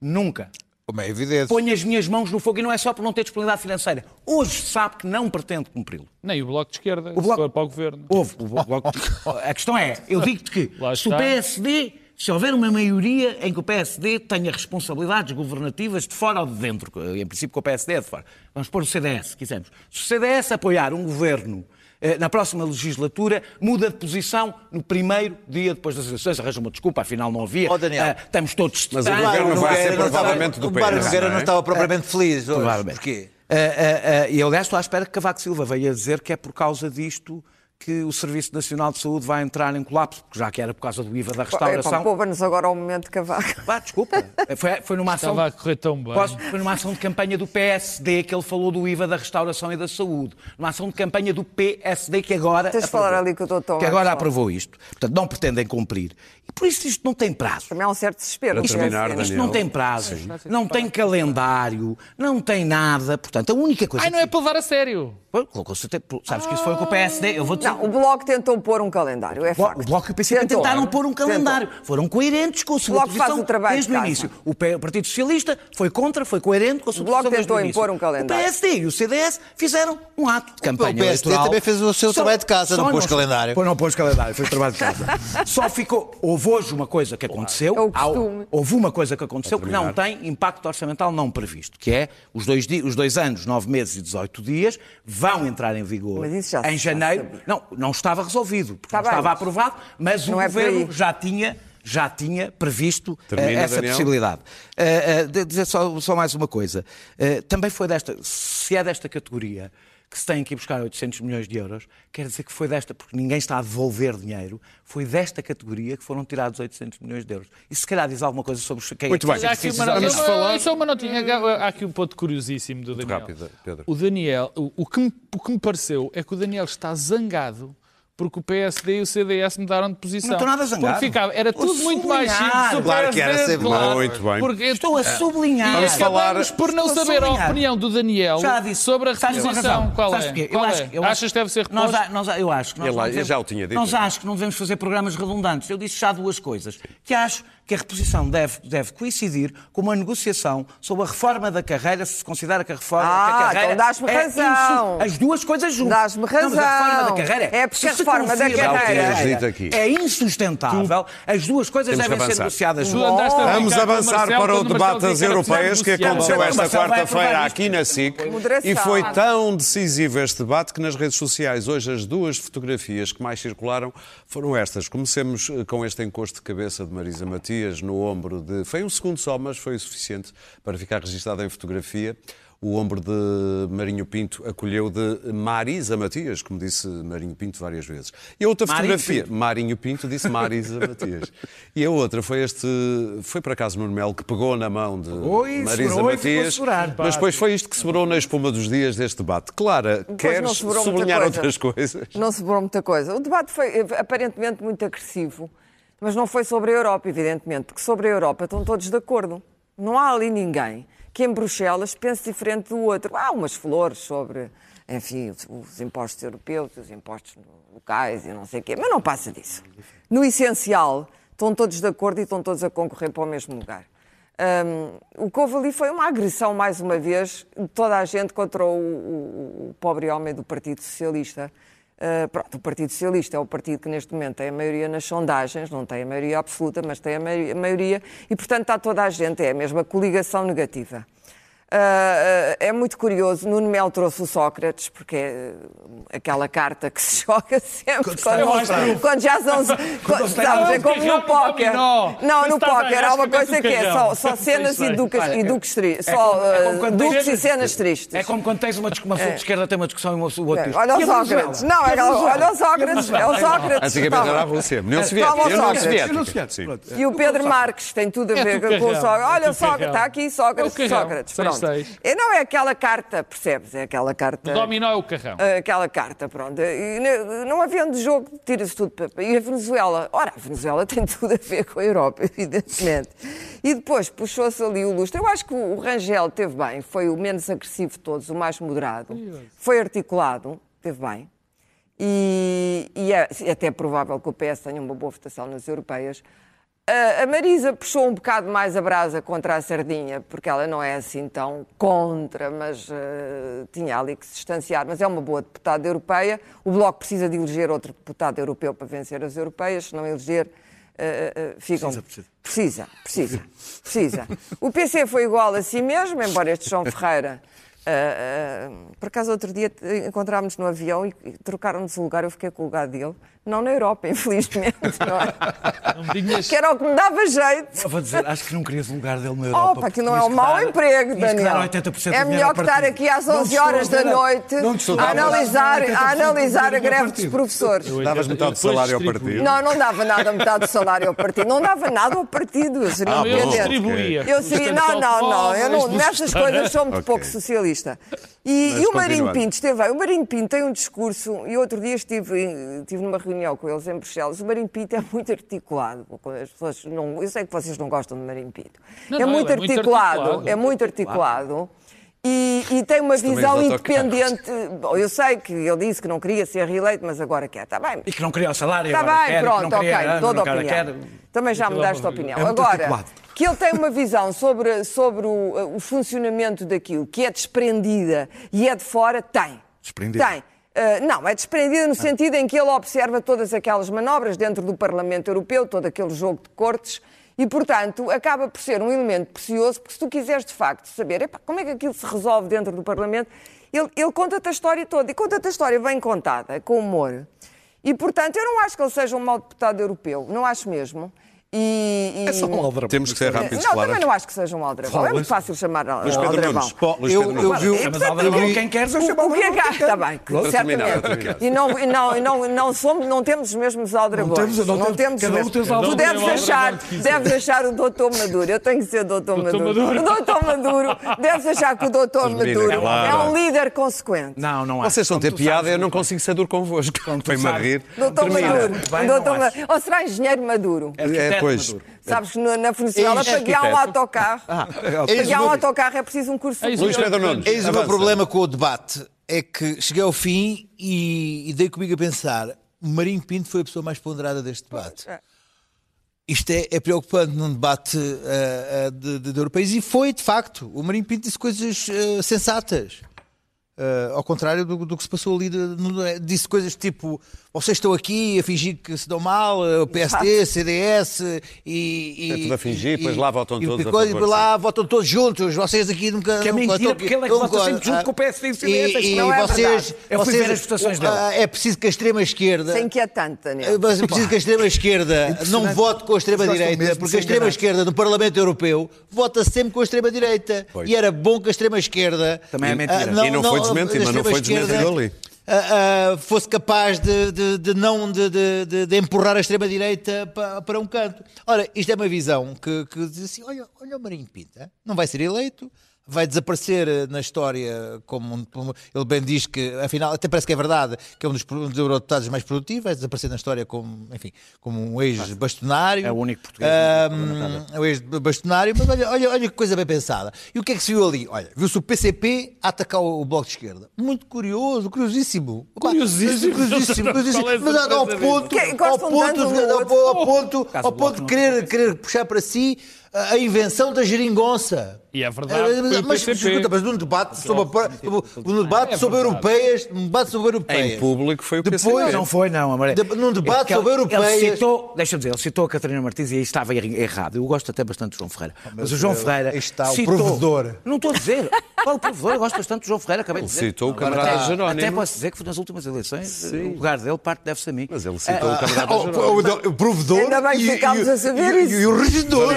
Nunca. Como é evidente. Ponho as minhas mãos no fogo e não é só por não ter disponibilidade financeira. Hoje sabe que não pretende cumpri-lo. Nem o Bloco de Esquerda, O se Bloco- for para o Governo. Houve. o Bloco- A questão é, eu digo-te que Lá se o. PSD, se houver uma maioria em que o PSD tenha responsabilidades governativas de fora ou de dentro, em princípio que o PSD é de fora, vamos pôr o CDS, se quisermos. Se o CDS apoiar um governo na próxima legislatura, muda de posição no primeiro dia depois das eleições, arranja uma desculpa, afinal não havia. Ó, Daniel. Eh, estamos todos Mas o governo não vai é- ser provavelmente do O Mário PS, Nogueira não não é? estava propriamente feliz hoje. Provavelmente. Porquê? Ah, ah, ah, E aliás, estou à espera que Cavaco Silva venha dizer que é por causa disto que o Serviço Nacional de Saúde vai entrar em colapso, porque já que era por causa do IVA da restauração. Poupa-nos agora ao momento de Cavaco. Vá, desculpa. Foi, foi numa ação. Estava a correr tão bem. Posso- foi numa ação de campanha do PSD que ele falou do IVA da restauração e da saúde. Numa ação de campanha do PSD que agora. Tens de falar ali com o doutor Que agora aprovou isto. Portanto, não pretendem cumprir. E por isso isto não tem prazo. Também há um certo desespero. Para Isto terminar. Isto Daniel. não tem prazo, não tem calendário, não tem nada. Portanto, a única coisa. Ai, não é para levar a sério. Pô, colocou -se até- Sabes que isso foi com o PSD. Eu vou dizer. Não, o Bloco tentou pôr um calendário, é O Bloco- facto. O Bloco e o PCP Tentou. tentaram pôr um calendário. Foram coerentes com a sua Bloco faz o trabalho desde de o início. O o Partido Socialista foi contra, foi coerente com a sua O Bloco tentou o impor um calendário. O PSD e o CDS fizeram um ato de campanha o PSD eleitoral. também fez o seu trabalho de casa, não pôs calendário. Não pôs calendário, foi o trabalho de casa. Só ficou... Houve hoje uma coisa que aconteceu. É o há-. Houve uma coisa que aconteceu que não tem impacto orçamental não previsto, que é os dois, os dois anos, nove meses e 18 dias vão entrar em vigor em janeiro. Não, não estava resolvido, porque Está não bem, estava aprovado, mas o é governo já tinha, já tinha previsto eh, Termina, essa Daniel. possibilidade. Eh, de- dizer só, só mais uma coisa. Também foi desta, se é desta categoria que se tem que ir buscar 800 milhões de euros, quer dizer que foi desta, porque ninguém está a devolver dinheiro, foi desta categoria que foram tirados 800 milhões de euros. E se calhar diz alguma coisa sobre quem Muito é bem. que Há aqui uma, Vamos falar- Só uma notinha. Há aqui um ponto curiosíssimo do Daniel. rápido, Pedro. O Daniel, o, o que me, o que me pareceu é que o Daniel está zangado porque o PSD e o CDS mudaram de posição. Não estou nada zangado. Porque ficava, era tudo muito mais sublinhar. simples. Claro que era sempre claro, muito bem. Porque Estou a sublinhar. Vamos falar- por não Estou a saber a sublinhar. opinião do Daniel sobre a reposição. Qual é? Qual acho- é? eu acho- Achas que deve ser reposto? nós, eu acho que nós Ele não já devemos- o tinha dito. Nós acho que não devemos fazer programas redundantes. Eu disse já duas coisas. Que acho que a reposição deve, deve coincidir com uma negociação sobre a reforma da carreira, se se considera que a reforma Ah, que a carreira então dás-me é razão. insu- As duas coisas juntas. Dás-me Não, mas a reforma razão. da carreira É porque a se reforma da carreira- aqui. É insustentável. As duas coisas Temos devem ser negociadas juntas. Vamos avançar Marcelo para o debate das europeias que aconteceu Não, esta quarta-feira aqui na SIC e foi tão decisivo este debate que nas redes sociais hoje as duas fotografias que mais circularam foram estas. Comecemos eh, com este encosto de cabeça de Marisa Matias no ombro de... Foi um segundo só, mas foi o suficiente para ficar registado em fotografia. O ombro de Marinho Pinto acolheu de Marisa Matias, como disse Marinho Pinto várias vezes. E a outra Marinho fotografia, Pinto. Marinho Pinto disse Marisa Matias. E a outra foi este, foi por acaso Nuno Melo que pegou na mão de Oi, Marisa Matias, segurar. mas depois foi isto que sobrou na espuma dos dias deste debate. Clara, não queres sublinhar coisa. outras coisas? Não sobrou muita coisa. O debate foi eh, aparentemente muito agressivo, mas não foi sobre a Europa, evidentemente, porque sobre a Europa estão todos de acordo. Não há ali ninguém que em Bruxelas pense diferente do outro. Há umas flores sobre, enfim, os, os impostos europeus, os impostos locais e não sei o quê, mas não passa disso. No essencial, estão todos de acordo e estão todos a concorrer para o mesmo lugar. Hum, o que houve ali foi uma agressão, mais uma vez, de toda a gente contra o, o- o pobre homem do Partido Socialista. Uh, pronto, o Partido Socialista é o partido que neste momento tem a maioria nas sondagens, não tem a maioria absoluta, mas tem a mai- a maioria, e portanto está toda a gente, é a mesma coligação negativa. Uh, é muito curioso, Nuno Melo trouxe o Sócrates, porque é uh, aquela carta que se joga sempre Quando quando, está quando, quando já são. quando, sabes, é no como no póquer. Não, no póquer há uma coisa que é só, só cenas Sei, e Olha, e é- duques tristes. é Só é uh, quando duques tens- e cenas tristes. É como quando tens uma, uma de esquerda tem uma discussão e uma, o outro diz. Olha "E o Sócrates. Não, é, olha o Sócrates. É o Sócrates. Antigamente era a Rússia, União Soviética. E o Pedro Marques tem tudo a É ver com o Sócrates. é Olha, o Sócrates, está aqui Sócrates, É Sócrates. Seis. E não é aquela carta, percebes? É aquela carta. O dominó é o carrão. Aquela carta, pronto. E não havendo jogo, tira-se tudo para. E a Venezuela? Ora, a Venezuela tem tudo a ver com a Europa, evidentemente. E depois puxou-se ali o lustre. Eu acho que o Rangel teve bem, foi o menos agressivo de todos, o mais moderado. Foi articulado, teve bem. E, e é é até provável que o PS tenha uma boa votação nas europeias. A, Marisa puxou um bocado mais a brasa contra a sardinha, porque ela não é assim tão contra, mas eh, tinha ali que se distanciar. Mas é uma boa deputada europeia. O Bloco precisa de eleger outro deputado europeu para vencer as europeias, se não eleger, eh, eh, ficam. Precisa, Precisa, precisa, precisa. O PC foi igual a si mesmo, embora este João Ferreira. Ah, ah, por acaso, outro dia eh, encontrámos no avião e, e trocaram-nos o lugar, eu fiquei com o lugar dele. Não na Europa, infelizmente, não é? Não digas- Que era o que me dava jeito. Eu Vou dizer, acho que não querias o lugar dele na Europa. Opa, aquilo não é um que mau emprego, que Daniel. 80% do É melhor que estar aqui às Não te 11 estou horas da noite a analisar, 80% a analisar greve dos professores. Davas metade do salário ao partido. Não, não dava nada metade do salário ao partido. Não dava nada ao partido. Eu seria Ah, bom. Eu distribuía. Eu seria, não, não, não, eu não, nessas coisas sou muito pouco socialista. E, e o Marinho. Pinto esteve bem. O Marinho Pinto tem um discurso, e outro dia estive, estive numa reunião com eles em Bruxelas. O Marinho Pinto é muito articulado. As pessoas não, eu sei que vocês não gostam do Marinho Pinto. Não, é, não, muito é muito articulado, articulado. é muito articulado. E, e tem uma visão independente. Bom, eu sei que ele disse que não queria ser reeleito, mas agora quer. Está bem. E que não queria o salário. Está agora Tá bem, quer, que pronto, não queria ok, ano, toda a opinião. quer- Também já mudaste a é opinião. É Agora, articulado. que ele tem uma visão sobre, sobre o, o funcionamento daquilo, que é desprendida e é de fora, tem. Desprendida? Tem. Uh, não, é desprendida no sentido em que ele observa todas aquelas manobras dentro do Parlamento Europeu, todo aquele jogo de cortes, e, portanto, acaba por ser um elemento precioso, porque se tu quiseres de facto saber como é que aquilo se resolve dentro do Parlamento, ele, ele conta-te a história toda. E conta-te a história bem contada, com humor. E, portanto, eu não acho que ele seja um mau deputado europeu, não acho mesmo. E, e- É só um aldrabão. Temos que ser rápidos, Não, claro. também não acho que seja um aldrabão. É muito fácil chamar Luís Pedro aldrabão. Nunes. Luís eu- Pedro eu Nunes. vi o- É, mas aldrabão, quem queres, eu chamo O, o que é que há? aldrabão. Está bem, certamente. E não, e não, e não, não, somos, não temos os mesmos aldrabões. Não temos, não temos. Cada um mesmo. tem Tu deves o achar, aldrabão deves achar o doutor Maduro. Eu tenho que ser doutor Maduro. O doutor Maduro, deves achar que o doutor Maduro é um líder consequente. Não, não há. Vocês estão a ter piada eu não consigo ser duro convosco. Foi-me a rir. Doutor. Maduro. Não. Ou será engenheiro Maduro? Pois. Maduro. Sabes que na Venezuela, para guiar um autocarro, para Eis guiar um autocarro é preciso um curso. Luís Pedro Nunes. Eis o meu problema com o debate. É que cheguei ao fim e, e dei comigo a pensar: Marinho Pinto foi a pessoa mais ponderada deste debate. É. Isto é, é preocupante num debate ah, ah, de, de, de europeus e foi, de facto. O Marinho Pinto disse coisas ah, sensatas. Ah, ao contrário do, do que se passou ali, de- no- disse coisas tipo: vocês estão aqui a fingir que se dão mal, ah, o PSD, CDS e. e É tudo a fingir, e- depois lá votam e- todos e favor, depois lá votam todos juntos, vocês aqui nunca. Que é mentira, porque ele é que vota sempre junto ah, com o PSD e o CDS, E, e não é vocês, verdade. Eu fui vocês- ver as votações dele. ah, É preciso que a extrema-esquerda. Sem que é tanto, Daniel. Mas é preciso que a extrema-esquerda não vote com a extrema-direita, de porque a extrema-esquerda no Parlamento Europeu vota sempre com a extrema-direita. E era bom que a extrema-esquerda. Também é mentira. ah, E não foi desmentido, mas não foi desmentido ali. ah, ah, fosse capaz de, de- de não de, de- empurrar a extrema-direita pa- para um canto. Ora, isto é uma visão que, que diz assim: olha, olha o Marinho Pinta, não vai ser eleito. Vai desaparecer eh, na história, como, um- como ele bem diz que, afinal, até parece que é verdade, que é um dos, um eurodeputados mais produtivos, vai desaparecer na história como, enfim, como um ex-bastonário. É o único português Ahm, é o ex-bastonário, mas olha, olha, olha que coisa bem pensada. E o que é que se viu ali? Olha, viu-se o PCP a atacar o Bloco de Esquerda. Muito curioso, curiosíssimo. Opa, Curiosíssimo. Curiosíssimo, curiosíssimo. É Mas ao ponto, ao ponto, um ao, ponto, ao o ponto de querer, querer puxar para si a invenção da geringonça. E é verdade, foi o mas, PCP. escuta, mas num debate sobre, num debate É sobre europeias, num debate sobre europeias. Em público foi o Depois- PCP. Não foi, não, Amaré. De- num debate É ele- sobre europeias- Ele citou, deixa-me dizer, ele citou a Catarina Martins e aí estava er- errado. Eu gosto até bastante do João Ferreira. Mas, o João eh, Ferreira. está o citou- provedor. Não estou a dizer. Qual o provedor? Eu gosto bastante do João Ferreira, acabei de dizer. citou o camarada até- Jerónimo. Até posso dizer que nas últimas eleições o lugar dele parte deve-se a mim. Mas ele citou Ah, o camarada O, Jerónimo. o- o provedor Ainda bem que e, ficámos a saber isso. e o regedor.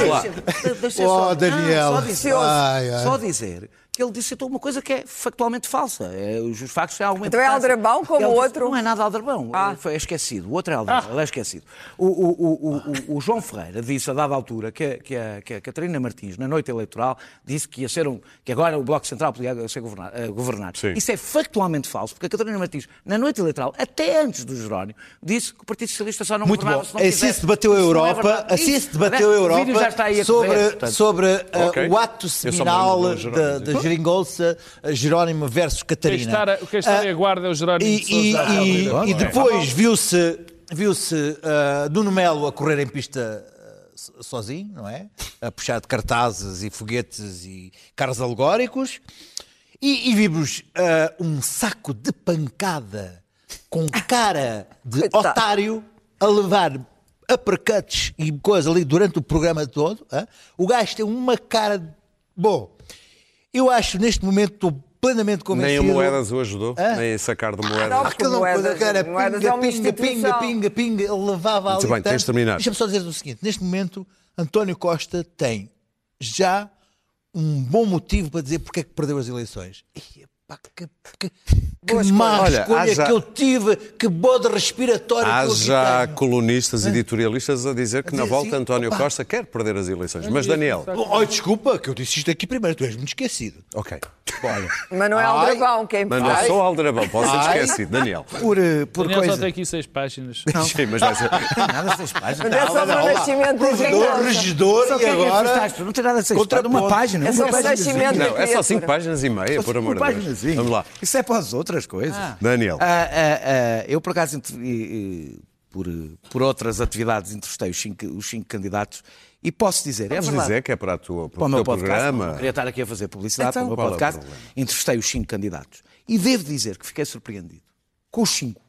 Deixa- Oh, só- Daniel. Não, só dizer, Ai, ai. só dizer que ele disse então, uma coisa que é factualmente falsa. É, os os factos têm alguma Então é aldrabão como o disse- outro? Não é nada aldrabão. Ah. Foi esquecido. O outro é aldrabão. Ele é esquecido. O, o- o- o- o João Ferreira disse a dada altura que, a- que, a, que a Catarina Martins, na noite eleitoral, disse que ia ser um. que agora o Bloco Central podia ser governar. eh. Isso é factualmente falso, porque a Catarina Martins, na noite eleitoral, até antes do Jerónimo, disse que o Partido Socialista só não Muito governava bom. se não Assim quisesse. se debateu a é Europa, verdade. assim se debateu a o vídeo já está aí Europa a sobre, sobre uh, Ok. o ato seminal da, da geringonça uh, Jerónimo versus Quem Catarina. está, quem está em guarda é o Jerónimo E, de e- Sousa. e- Ah, e ok. depois viu-se viu-se uh, Nuno Melo a correr em pista uh, so- sozinho, não é? A puxar de cartazes e foguetes e carros alegóricos. E, e vimos uh, um saco de pancada com cara de otário a levar uppercuts e coisa ali durante o programa todo. hã? O gajo tem uma cara. de- Bom, eu acho neste momento estou plenamente Nem convencido. o Moedas o ajudou, Hã? nem sacar do Moedas. Não, Aquela Moedas- era Moedas pinga, é uma pinga, pinga, pinga, pinga, ele levava Muito ali. bem, tens de terminar. Deixa-me só dizer o seguinte: neste momento, António Costa tem já um bom motivo para dizer porque é que perdeu as eleições. Pá, que, que, que má escolha. Olha, escolha há já- que eu tive, que bode respiratório Há que eu aqui já tenho. colunistas editorialistas a dizer que na dizer volta assim, António opa. Costa quer perder as eleições. Mas Daniel, Oh, desculpa, que eu disse isto aqui primeiro, tu és muito esquecido. ok. Olha, Mas não é Ai. aldrabão, quem Mas não sou aldrabão, posso ser esquecido. Daniel. Por, eh, por Daniel só coisa. tem aqui seis páginas. Sim, mas vai ser. Nada seis páginas. Mas é só o nascimento provedor, regedor Só e que é que agora. Não tem nada a ser Contraponto. Uma página. É só o nascimento Não, é só cinco páginas e meia, por amor de Deus. Vamos lá. Isso é para as outras coisas. Daniel. Ah, ah, ah, eu, por acaso, por, por outras atividades, entrevistei os cinco, os cinco candidatos e posso dizer, é Vamos verdade. dizer que é para, a tua, para para o meu teu podcast. programa. Não queria estar aqui a fazer publicidade Então, para o meu qual é o podcast. Entrevistei os cinco candidatos. E devo dizer que fiquei surpreendido com os cinco.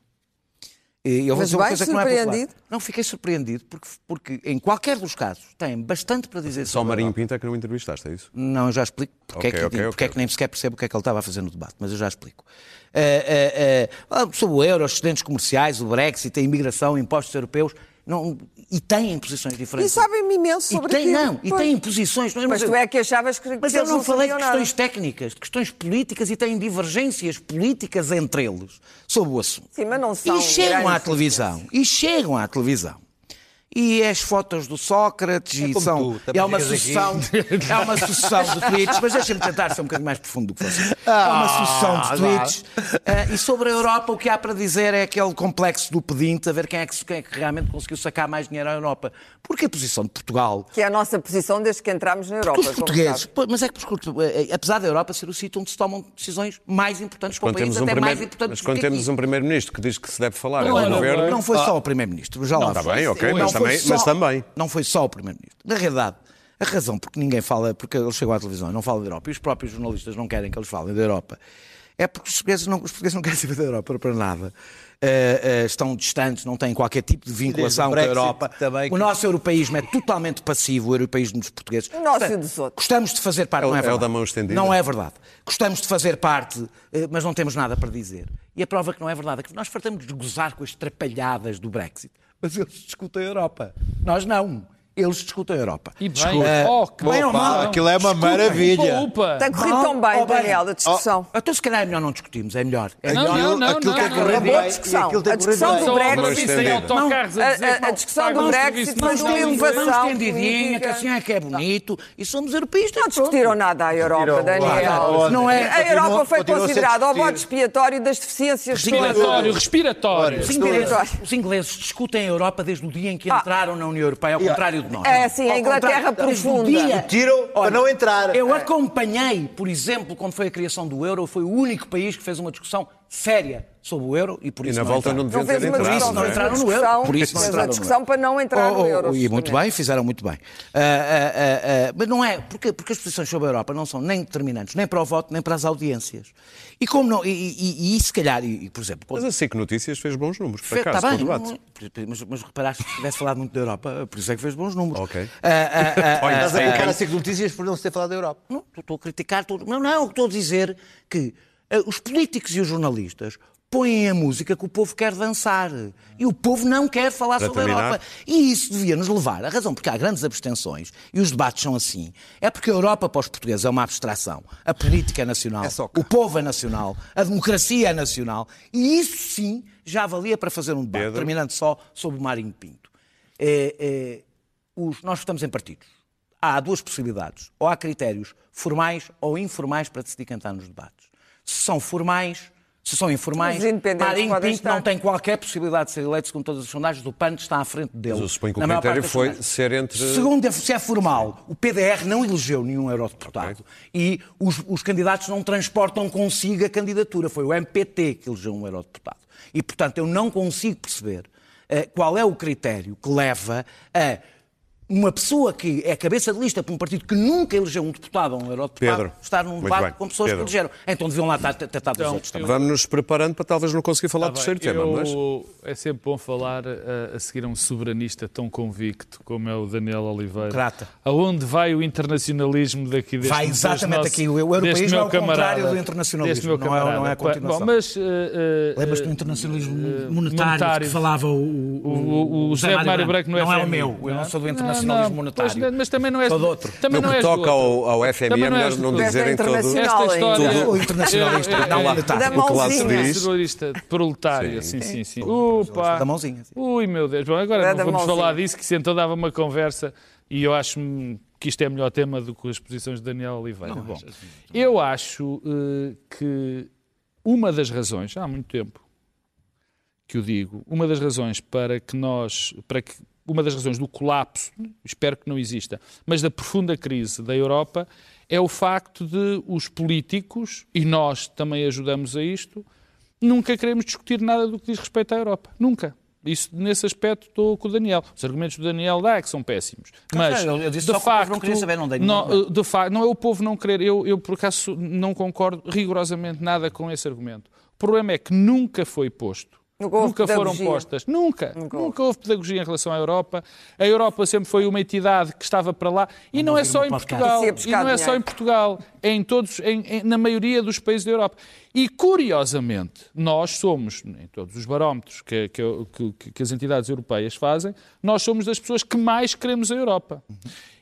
Eu vou Mas dizer uma bem coisa que não é surpreendido? Não, fiquei surpreendido porque, porque em qualquer dos casos têm bastante para dizer Só o sobre Marinho. Pinto é que não entrevistaste, é isso? Não, eu já explico porque, Ok, é, que, ok, porque é ok. que nem sequer percebo o que é que ele estava a fazer no debate, mas eu já explico. Eh, eh, ah, sobre o euro, os excedentes comerciais, o Brexit, a imigração, impostos europeus, Não, e têm posições E diferentes. sabem-me imenso E sobre tem, aquilo. não, e Pois. têm posições. Mas, Mas tu é que achavas que, mas que eu não falei de questões nada. técnicas, de questões políticas e têm divergências políticas entre eles sobre o assunto. Sim, mas não são E chegam à televisão, e chegam à televisão. E as fotos do Sócrates e como são. tu, é uma sucessão, é uma sucessão de tweets, mas deixa-me tentar ser um bocadinho mais profundo do que você. É uma sucessão de tweets. Ah, e sobre a Europa, o que há para dizer é aquele complexo do pedinte, a ver quem é, que, quem é que realmente conseguiu sacar mais dinheiro à Europa. Porque a posição de Portugal Que é a nossa posição desde que entramos na Europa. os portugueses, mas é que porque, eh, apesar da Europa ser o sítio onde se tomam decisões mais importantes para o país, temos um até mais primeiro, importantes mas do quando temos aqui. um primeiro-ministro que diz que se deve falar é Não, o não, governo. não foi só o primeiro-ministro, já lá Está bem, ok, Não mas também- mas também. Não foi só o primeiro-ministro. Na realidade, a razão porque ninguém fala, porque eles chegam à televisão e não falam da Europa, e os próprios jornalistas não querem que eles falem da Europa, é porque os portugueses não, os portugueses não querem saber da Europa para nada. Eh, eh, estão distantes, não têm qualquer tipo de vinculação com a Europa. também, O que- nosso europeísmo é totalmente passivo, o europeísmo dos portugueses. O nosso e dos outros. Gostamos de fazer parte, É o- não é é o verdade. da mão estendida. Não é verdade. Gostamos de fazer parte, eh, mas não temos nada para dizer. E a prova que não é verdade é que nós fartamos de gozar com as trapalhadas do Brexit, mas eles discutem a Europa. Nós não. Eles discutem a Europa. E bem, Discutem. oh, que Bem ou mal. Aquilo é uma maravilha. Opa! Tem corrido tão bem, Oh, bem. Daniel, a discussão. Então, se calhar é melhor não discutirmos, é melhor. É Não, melhor. não, não, aquilo não, que é não. correr Uma bem, boa e discussão. aquilo tem A discussão do Brexit. tem a A- a- a não discussão do Brexit foi uma Estado. inovação Vamos tendidinha, que assim é que é bonito, e somos europeístas. Não discutiram nada à Europa. Daniel. Não é- A Europa foi a considerada o voto expiatório das deficiências Respiratório, respiratório. Os Estou- ingleses, os ingleses discutem a Europa desde o dia em que Ah. entraram na União Europeia, ao contrário de nós. É, sim, a Inglaterra contrário, profunda. Tiram para não entrar. Eu acompanhei, por exemplo, quando foi a criação do euro, foi o único país que fez uma discussão séria sobre o euro e por E isso na volta não entraram. Não deviam fez ter uma entrado, discussão, não é? não entraram no euro, por isso não fez entraram a discussão para não entrar Oh, no oh, euro. E muito bem, fizeram muito bem. Ah, ah, ah, mas não é, porque, porque as posições sobre a Europa não são nem determinantes, nem para o voto, nem para as audiências. E como não, e, e, e, se calhar, e, e, por exemplo, quando Mas a SIC Notícias fez bons números, por Está acaso, com o bem, debate. não- mas, mas reparaste que tivesse falado muito da Europa, por isso é que fez bons números. Ok. Olha, Estás a criticar a SIC Notícias por não se ter falado da Europa. não, estou a criticar tudo. Não, não, estou a dizer que os políticos e os jornalistas põem a música que o povo quer dançar. E o povo não quer falar Para sobre terminar. a Europa. E isso devia nos levar. A razão porque há grandes abstenções e os debates são assim é porque a Europa para os portugueses é uma abstração. A política é nacional. É o povo é nacional. A democracia é nacional. E isso sim já valia para fazer um debate. Pedro? Terminando só sobre o Marinho Pinto. É, é, os- nós votamos em partidos. Há duas possibilidades. Ou há critérios formais ou informais para decidir quem está nos debates. Se são formais, se são informais, Marinho Pinto estar. não tem qualquer possibilidade de ser eleito, segundo todas as sondagens, o PAN está à frente dele. Mas eu suponho que o critério foi sondagens. ser entre- Segundo, se é formal, o PDR não elegeu nenhum eurodeputado e os, os candidatos não transportam consigo a candidatura. Foi o MPT que elegeu um eurodeputado. E, portanto, eu não consigo perceber eh, qual é o critério que leva a uma pessoa que é cabeça de lista para um partido que nunca elegeu um deputado ou um eurodeputado Pedro, estar num debate com pessoas Pedro. que elegeram. Então deviam lá os Então, outros também. Vamos nos preparando para talvez não conseguir falar do Tá terceiro bem, tema, mas... É sempre bom falar a, a seguir a um soberanista tão convicto como é o Daniel Oliveira. Trata. Aonde vai o internacionalismo daqui deste Vai exatamente nosso- aqui. O europeísmo é o contrário camarada, do internacionalismo, meu não é- não é a camarada. continuação. Bom, mas, eh, eh, Lembras-te do eh, internacionalismo eh, monetário, monetário. que falava o, O, o, o José Mário Branco não é Não é o meu, eu não sou do internacionalismo Não, monetário. pois, mas também não é Sou do outro. Também No não que toca ao, ao FMI Também é não melhor não dizerem todo... internacional. Esta história. Tudo. O internacionalista, É, é, não é, monetário. Da O que lá se mãozinha. diz. Nacionalista proletário, sim, sim, sim. Upa. da mãozinha. Ui, meu Deus. Bom, agora É não vamos falar disso, que então dava uma conversa e eu acho que isto é melhor tema do que as posições de Daniel Oliveira. Bom, eu acho eh, que uma das razões, há muito tempo que eu digo, uma das razões para que nós, para que uma das razões do colapso, espero que não exista, mas da profunda crise da Europa é o facto de os políticos, e nós também ajudamos a isto, nunca queremos discutir nada do que diz respeito à Europa. Nunca. Isso, nesse aspecto, estou com o Daniel. Os argumentos do Daniel dá é que são péssimos. Mas, eu- eu disse de só que o povo facto, não queria saber, não dei não, nenhum de facto, não é o povo não querer. Eu, eu, por acaso, não concordo rigorosamente nada com esse argumento. O problema é que nunca foi posto Nunca houve nunca foram postas. Nunca. Nunca Nunca, houve. pedagogia em relação à Europa. A Europa sempre foi uma entidade que estava para lá. E não, é ouvi só em. Portugal. E não é só em Portugal. É em todos, em- em- na maioria dos países da Europa. E curiosamente, nós somos, em todos os barómetros que, que- que- que as entidades europeias fazem, nós somos das pessoas que mais queremos a Europa.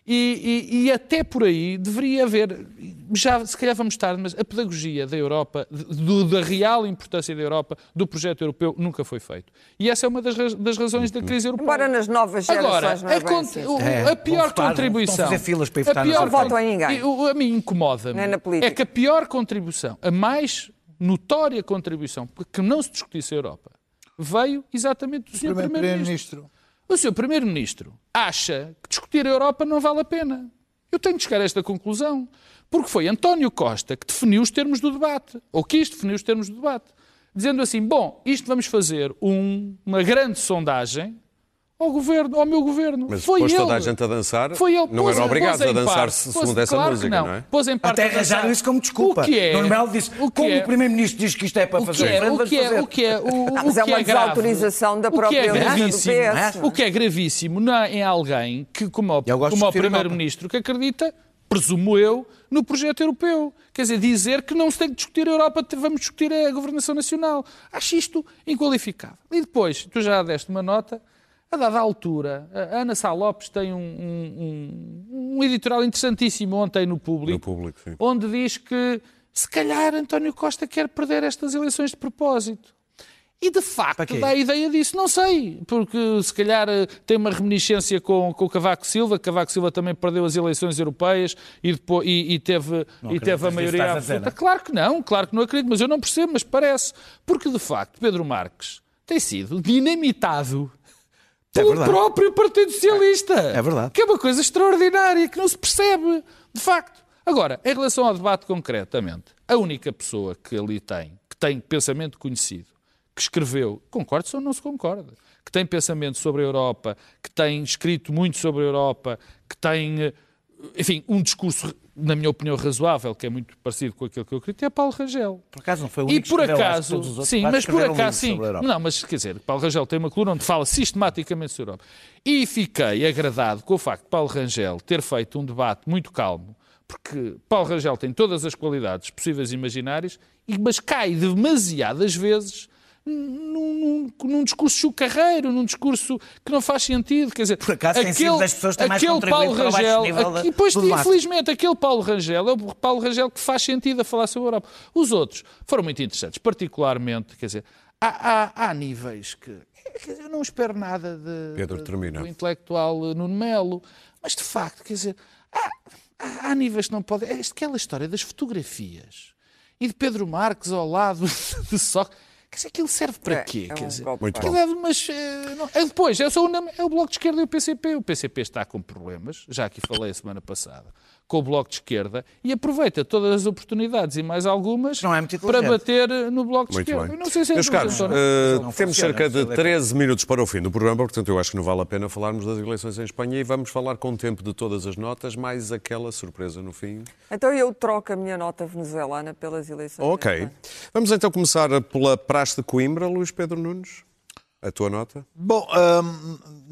E, e- e até por aí deveria haver, já se calhar vamos tarde, mas a pedagogia da Europa, do- da real importância da Europa, do projeto europeu, nunca foi feito. E essa é uma das, raz- das razões da crise europeia. Embora nas novas Agora, gerações não é a, bem con- assim. o- É, a pior votar, contribuição. fazer filas para a pior Não votam em ninguém. A mim incomoda-me. Política. É que a pior contribuição, a mais notória contribuição, que não se discutisse a Europa, veio exatamente do Sr. Primeiro-Ministro. O Sr. Primeiro-Ministro acha que discutir a Europa não vale a pena. Eu tenho de chegar a esta conclusão. Porque foi António Costa que definiu os termos do debate, ou quis definir os termos do debate, dizendo assim: bom, isto vamos fazer um- uma grande sondagem ao governo, ao meu governo. Mas foi pôs ele. toda a gente a dançar, Foi ele. não Pôs- eram obrigados a dançar parte. segundo Pôs- essa claro música, que não. não é? Pôs em parte Até arranjaram isso como desculpa. O que é? Disse, o que como é? o Primeiro-Ministro diz que isto é para O fazer que é, o que é, fazer. o que é, o, Ah, mas o é que uma é grave, desautorização da o que própria é líder do gravíssimo, PS. O que é gravíssimo não é em alguém que, como o, como o Primeiro-Ministro, que acredita, presumo eu, no projeto europeu. Quer dizer, dizer que não se tem que discutir a Europa, vamos discutir a governação nacional. Acho isto inqualificável. E depois, tu já deste uma nota, a dada altura, a Ana Sá Lopes tem um, um- um- editorial interessantíssimo ontem no Público, No Público, sim. onde diz que se calhar António Costa quer perder estas eleições de propósito. E de facto dá a ideia disso, não sei, porque se calhar eh, tem uma reminiscência com, com o Cavaco Silva, Cavaco Silva também perdeu as eleições europeias e, depois, e, e teve, e teve a maioria a absoluta. não é? Claro que não, claro que não acredito, mas eu não percebo, mas parece. Porque de facto Pedro Marques tem sido dinamitado É pelo verdade. próprio Partido Socialista. É verdade. Que é uma coisa extraordinária, que não se percebe, de facto. Agora, em relação ao debate concretamente, a única pessoa que ali tem, que tem pensamento conhecido, que escreveu, concordo ou não se concorda, que tem pensamento sobre a Europa, que tem escrito muito sobre a Europa, que tem, eh, enfim, um discurso, na minha opinião, razoável, que é muito parecido com aquilo que eu acredito, é Paulo Rangel. Por acaso não foi o E único que por escreveu, acaso, sim, mas por acaso, livros sim. Não, mas quer dizer, Paulo Rangel tem uma coluna onde fala sistematicamente sobre a Europa. E fiquei agradado com o facto de Paulo Rangel ter feito um debate muito calmo, porque Paulo Rangel tem todas as qualidades possíveis e imaginárias, e- mas cai demasiadas vezes num, num- num discurso chucarreiro, num discurso que não faz sentido. Quer dizer, Por acaso tem sido das pessoas que têm mais aquele Paulo para o baixo Rangel, nível da- aqui, pois, do debate. infelizmente, aquele Paulo Rangel é o Paulo Rangel que faz sentido a falar sobre a Europa. Os outros foram muito interessantes, particularmente, quer dizer, há, há- há níveis que. quer dizer, eu não espero nada de, Pedro, de- termina. do intelectual Nuno Melo, mas de facto, quer dizer, há, há- há níveis que não podem. É aquela história das fotografias e de Pedro Marques ao lado de Sócrates. Quer dizer, aquilo serve para É, quê? é um quer dizer, golpe Muito bom. é de umas, eh, não- é depois, é, só o, é o Bloco de Esquerda e o PCP. O PCP está com problemas, já aqui falei a semana passada, com o Bloco de Esquerda e aproveita todas as oportunidades e mais algumas Não é muito para bater eh, no Bloco de Muito Esquerda. bem. Não sei se é Meus caros, Não temos funciona, cerca de isso é 13 minutos para o fim do programa, portanto eu acho que não vale a pena falarmos das eleições em Espanha e vamos falar com o tempo de todas as notas, mais aquela surpresa no fim. Então eu troco a minha nota venezuelana pelas eleições. Ok. Vamos então começar pela Praxe de Coimbra, Luís Pedro Nunes. A tua nota? Bom,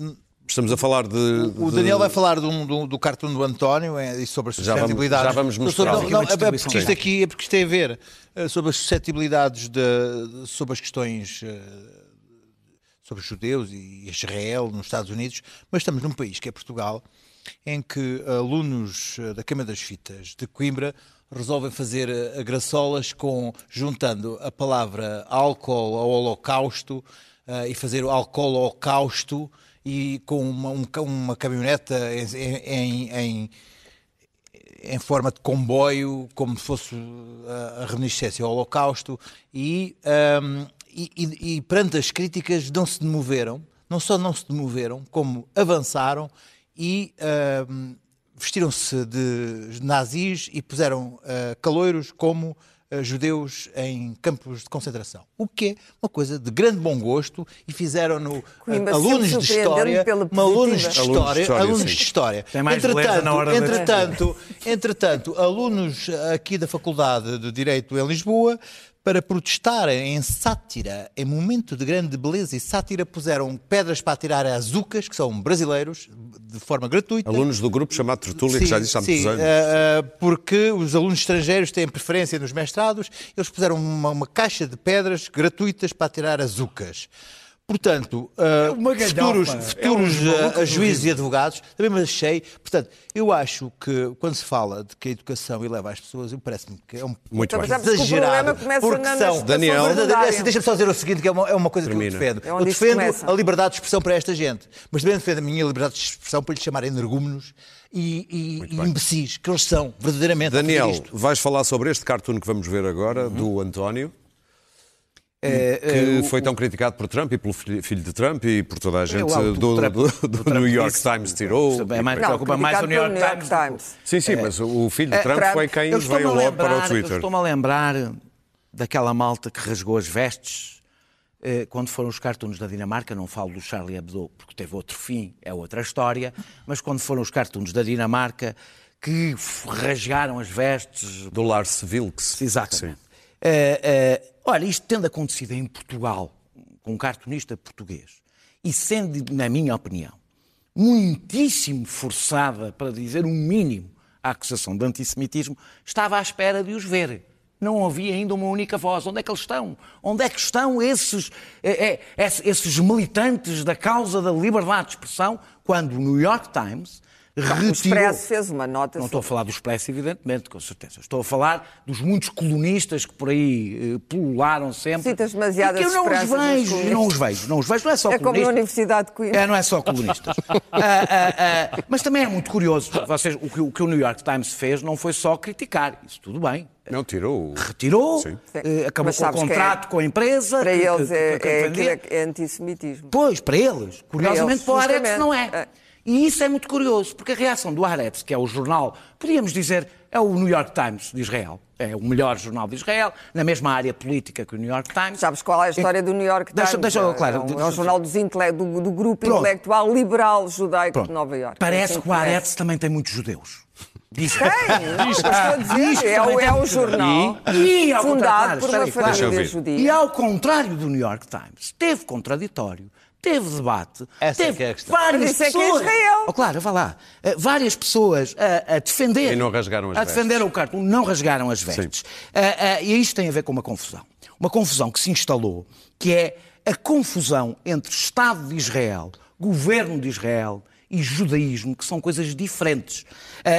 hum, Estamos a falar de. o de- Daniel vai falar de um- do, do cartoon do António é, e sobre as Já vamos- suscetibilidades. já vamos Sobre- mostrá-lo. Não, não, Aqui uma é porque isto aqui é porque isto tem a ver eh, sobre as suscetibilidades de, sobre as questões eh, sobre os judeus e Israel nos Estados Unidos, mas estamos num país que é Portugal, em que alunos eh, da Câmara das Fitas de Coimbra resolvem fazer eh, graçolas com juntando a palavra álcool ao holocausto eh, e fazer o álcool holocausto e com uma, um uma caminhoneta em, em- em- em forma de comboio, como se fosse uh, a reminiscência ao Holocausto, e, um, e, e- e perante as críticas não se demoveram, não só não se demoveram, como avançaram e um, vestiram-se de nazis e puseram uh, caloiros como uh, judeus em campos de concentração. O que é uma coisa de grande bom gosto e fizeram-no uh, alunos de história, alunos de positiva. Alunos de história, história, alunos de história. Tem mais beleza na hora entretanto, entretanto, alunos aqui da Faculdade de Direito em Lisboa para protestar em sátira, em momento de grande beleza e sátira, puseram pedras para atirar a azucas, que são brasileiros, de forma gratuita. Alunos do grupo chamado Tertúlia, que já existe há muitos sim, anos. eh, porque os alunos estrangeiros têm preferência nos mestrados, eles puseram uma, uma caixa de pedras gratuitas para tirar azucas. Portanto, eh, uma futuros, futuros É um eh, juízes e advogados também me achei. Portanto, eu acho que quando se fala de que a educação eleva as pessoas, parece-me que é um Muito Então, bem. o exagerado. começa porque na- são, Daniel. Assim, Deixa-me só dizer o seguinte, que é uma, é uma coisa Termina. que eu defendo. É eu defendo a liberdade de expressão para esta gente, mas também defendo a minha liberdade de expressão para lhes chamar energúmenos e, e, e imbecis, que eles são, verdadeiramente. Daniel, vais falar sobre este cartoon que vamos ver agora, do António, É, que é, o- foi tão criticado por Trump e pelo filho filho de Trump e por toda a gente o- o do, Trump- do- o do Trump New York disse- Times tirou. É mais, Não, preocupa mais o New York, pelo New York Times. Times. Sim, sim, mas o filho de É, Trump foi quem estou-me veio logo para o lembrar- eu Twitter. Estou-me a lembrar daquela malta que rasgou as vestes eh, quando foram os cartoons da Dinamarca. Não falo do Charlie Hebdo porque teve outro fim, é outra história. Mas quando foram os cartoons da Dinamarca que rasgaram as vestes. Do Lars Vilks. Exatamente. Sim. Eh, eh, olha, isto tendo acontecido em Portugal, com um cartunista português, e sendo, na minha opinião, muitíssimo forçada, para dizer o mínimo, a acusação de antissemitismo, estava à espera de os ver. Não havia ainda uma única voz. Onde é que eles estão? Onde é que estão esses, eh, esses militantes da causa da liberdade de expressão quando o New York Times O retirou... Expresso fez uma nota Não estou a falar do Expresso, evidentemente, com certeza. Estou a falar dos muitos colunistas que por aí eh, pulularam sempre. Citas demasiadas E que eu não os vejo, não os vejo, não os vejo. Não é só É como na. Universidade de Coimbra. É, não é só colunistas. Ah, ah, ah, mas também é muito curioso. Vocês, o, que, o que o New York Times fez não foi só criticar. Isso tudo bem. Não, tirou. Retirou, Sim. eh, acabou com o que é- contrato com a empresa. Para que- que- eles é, que- que é, defendia. aquilo é antissemitismo. Pois, para eles. Curiosamente, eles, para o justamente. não é. É. E isso é muito curioso, porque a reação do Haaretz, que é o jornal, podíamos dizer, é o New York Times de Israel. É o melhor jornal de Israel, na mesma área política que o New York Times. Sabes qual é a história do New York Times? Deixa- deixa eu- É claro, um- deixa- é um jornal dos intele- do, do grupo Pronto. intelectual liberal judaico Pronto. de Nova Iorque. Parece Assim que o Haaretz também tem muitos judeus. Diz Tem, não, estou a dizer, Isto é, o- é um jornal E, ao fundado por uma claro. Família judia. E ao contrário do New York Times, teve contraditório, teve debate, Essa é teve que é a questão. várias Mas isso é que é pessoas. Israel. Oh, claro, vá lá. Eh, várias pessoas a, a defender. E não rasgaram as A vestes. defender o cartoon, não rasgaram as vestes. Ah, ah, e isto tem a ver com uma confusão. Uma confusão que se instalou, que é a confusão entre Estado de Israel, governo de Israel e judaísmo, que são coisas diferentes.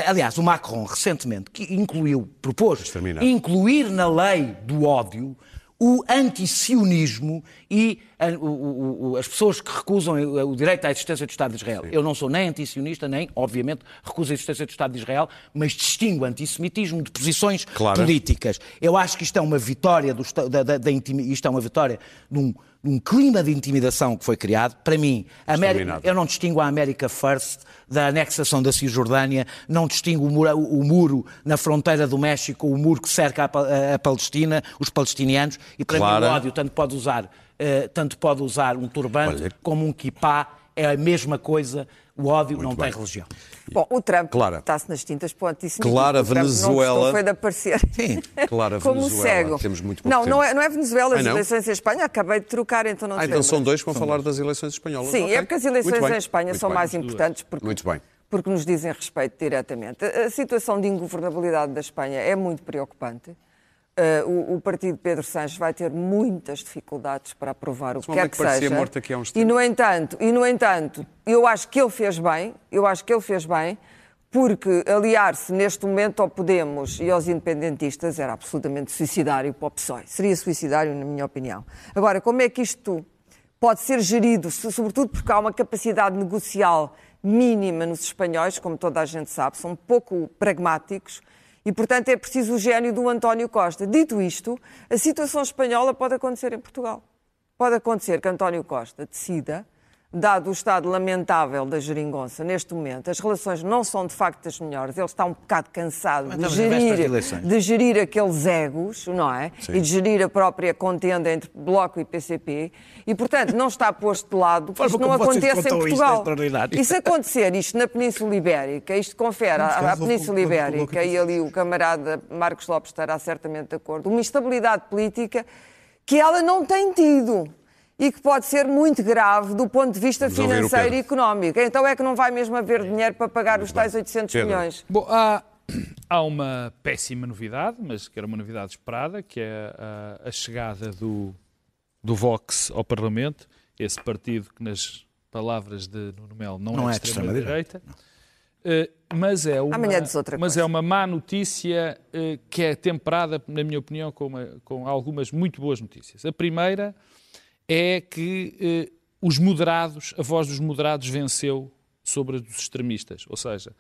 Aliás, o Macron, recentemente, que incluiu, propôs terminar. incluir na lei do ódio o antisionismo e o- o- as pessoas que recusam o direito à existência do Estado de Israel. Eu não sou nem antisionista, nem, obviamente, recuso a existência do Estado de Israel, mas distingo antissemitismo de posições Claro. políticas. Eu acho que isto é uma vitória, do, da, da, da isto é uma vitória de um, de um clima de intimidação que foi criado. Para mim, América, eu não distingo a América First da anexação da Cisjordânia, não distingo o muro, o muro na fronteira do México, o muro que cerca a, a- a Palestina, os palestinianos, e para Clara. mim o ódio tanto pode usar, tanto pode usar um turbante Olha. como um kippá, é a mesma coisa, o ódio não bem. tem religião. Bom, o Trump está-se nas tintas para o antissemitismo. Clara, O Trump Não Venezuela. foi de aparecer. Sim. Clara, Como um Venezuela. cego. Temos muito pouco não, não tempo. é, não é Venezuela, as Ah, não? eleições em Espanha. Acabei de trocar, então não Ah, então são dois que vão falar das eleições espanholas. Sim, Ok. é porque as Muito eleições em Espanha Muito são bem. mais importantes porque, Muito bem. porque nos dizem respeito diretamente. A a situação de ingovernabilidade da Espanha é muito preocupante. Uh, o, o partido Pedro Sánchez vai ter muitas dificuldades para aprovar o que um quer que, seja. morto aqui há uns e no entanto, e no entanto, eu acho que ele fez bem. Eu acho que ele fez bem. Porque aliar-se neste momento ao Podemos e aos independentistas era absolutamente suicidário para o PSOE. Seria suicidário, na minha opinião. Agora, como é que isto pode ser gerido, so- sobretudo porque há uma capacidade negocial mínima nos espanhóis, como toda a gente sabe, são pouco pragmáticos e, portanto, é preciso o gênio do António Costa. Dito isto, a situação espanhola pode acontecer em Portugal. Pode acontecer que António Costa decida dado o estado lamentável da geringonça neste momento, as relações não são de facto as melhores, ele está um bocado cansado de gerir, de gerir aqueles egos, não é? E de gerir a própria contenda entre Bloco e PCP, e portanto não está posto de lado que isto não aconteça em contam isto é Portugal. E se acontecer isto na Península Ibérica, isto confere à, à Península Ibérica, e ali o camarada Marcos Lopes estará certamente de acordo, uma instabilidade política que ela não tem tido e que pode ser muito grave do ponto de vista Vamos financeiro e económico. Então é que não vai mesmo haver dinheiro para pagar os tais 800 Pedro. milhões. Bom, há, há uma péssima novidade, mas que era uma novidade esperada, que é a, a chegada do, do Vox ao Parlamento, esse partido que, nas palavras de Nuno Melo, não, Não é é de extrema-direita. Eh, mas é uma, Amanhã diz outra mas coisa. é uma má notícia eh, que é temperada, na minha opinião, com, uma- com algumas muito boas notícias. A primeira é que eh, os moderados, a voz dos moderados venceu sobre a dos extremistas. Ou seja,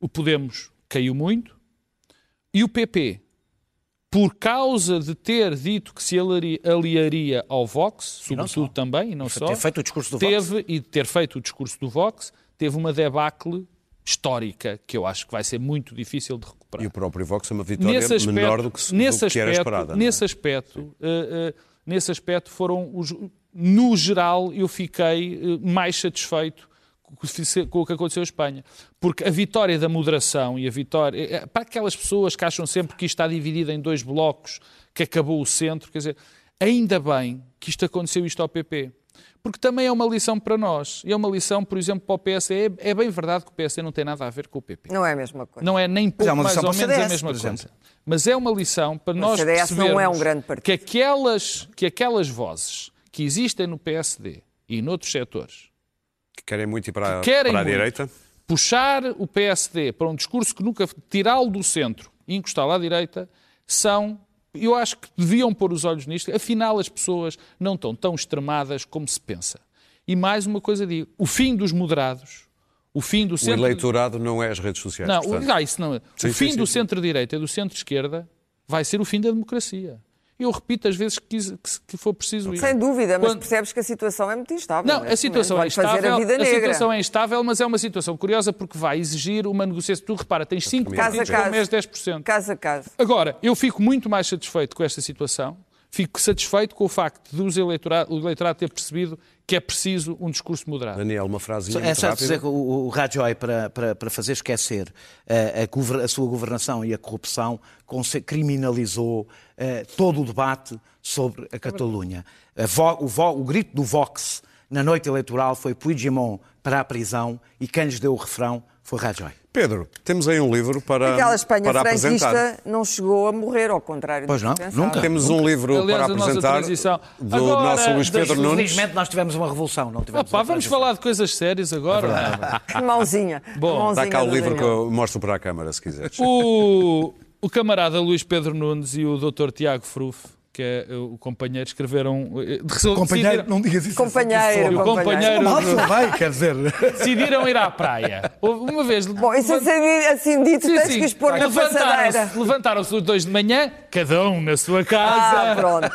o Podemos caiu muito e o PP, por causa de ter dito que se ali- aliaria ao Vox, sobretudo também, e não só, Ter feito o discurso do Vox. teve, e de ter feito o discurso do Vox, teve uma debacle histórica que eu acho que vai ser muito difícil de recuperar E o próprio Vox é uma vitória menor do que, se- nesse do que era aspecto, esperada. é? Nesse aspecto, eh, eh, nesse aspecto foram os, no geral eu fiquei eh, mais satisfeito com o que aconteceu em Espanha, porque a vitória da moderação e a vitória eh, eh, para aquelas pessoas que acham sempre que isto está dividido em dois blocos, que acabou o centro, quer dizer, ainda bem que isto aconteceu isto ao PP. Porque também é uma lição para nós. E é uma lição, por exemplo, para o PSD. É, é bem verdade que o PSD não tem nada a ver com o PP. Não é a mesma coisa. Não é nem pouco é uma mais ou para o menos a CDS, mesma coisa. exemplo. Mas é uma lição para nós CDS não é um percebermos grande partido. que aquelas, que aquelas vozes que existem no PSD e noutros setores Que querem muito ir para, querem para a direita. puxar o PSD para um discurso que nunca tirá-lo do centro e encostá-lo à direita são eu acho que deviam pôr os olhos nisto afinal as pessoas não estão tão extremadas como se pensa e mais uma coisa digo o fim dos moderados o fim do O centro eleitorado não é as redes sociais. não, portanto. o, ah, isso não é. Sim, o fim sim, sim, do centro-direita e do centro-esquerda vai ser o fim da democracia. Eu repito as vezes que, que for preciso ir. Sem dúvida, mas Quando- percebes que a situação é muito instável. Não, a neste situação é instável. a vida negra. situação é instável, mas é uma situação curiosa porque vai exigir uma negociação. Tu repara, tens 5 Caso a partidos com mais 10%. Caso a caso. Agora, eu fico muito mais satisfeito com esta situação. Fico satisfeito com o facto de os eleitorado, o eleitorado ter percebido que é preciso um discurso moderado. Daniel, uma frase É só rápida. dizer que o, o Rajoy, para, para, para fazer esquecer eh, a, gover- a sua governação e a corrupção, criminalizou eh, todo o debate sobre a Catalunha. A vo- o, vo- o grito do Vox na noite eleitoral foi Puigdemont para a prisão e quem lhes deu o refrão foi Rajoy. Pedro, temos aí um livro para, Aquela Espanha para apresentar. franquista não chegou a morrer, ao contrário Pois do não, nunca. Temos um livro Aliás, para apresentar transição. do Agora, nosso Luís Pedro Nunes. Felizmente nós tivemos uma revolução, não tivemos Opa, vamos falar de coisas sérias agora. Que mãozinha. Bom, mãozinha Está cá o livro que eu mostro para a Câmara, se quiseres. O, o camarada Luís Pedro Nunes e o Dr. Tiago Fruf, que é o companheiro, escreveram. eh, Companheiro, decidiram- não digas isso. Companheiro, o companheiro Mal se vai, quer dizer. decidiram ir à praia. Uma vez. Bom, isso assim, assim dito, tens que expor na passadeira. levantaram-se levantaram-se os dois de manhã, cada um na sua casa, Ah, pronto.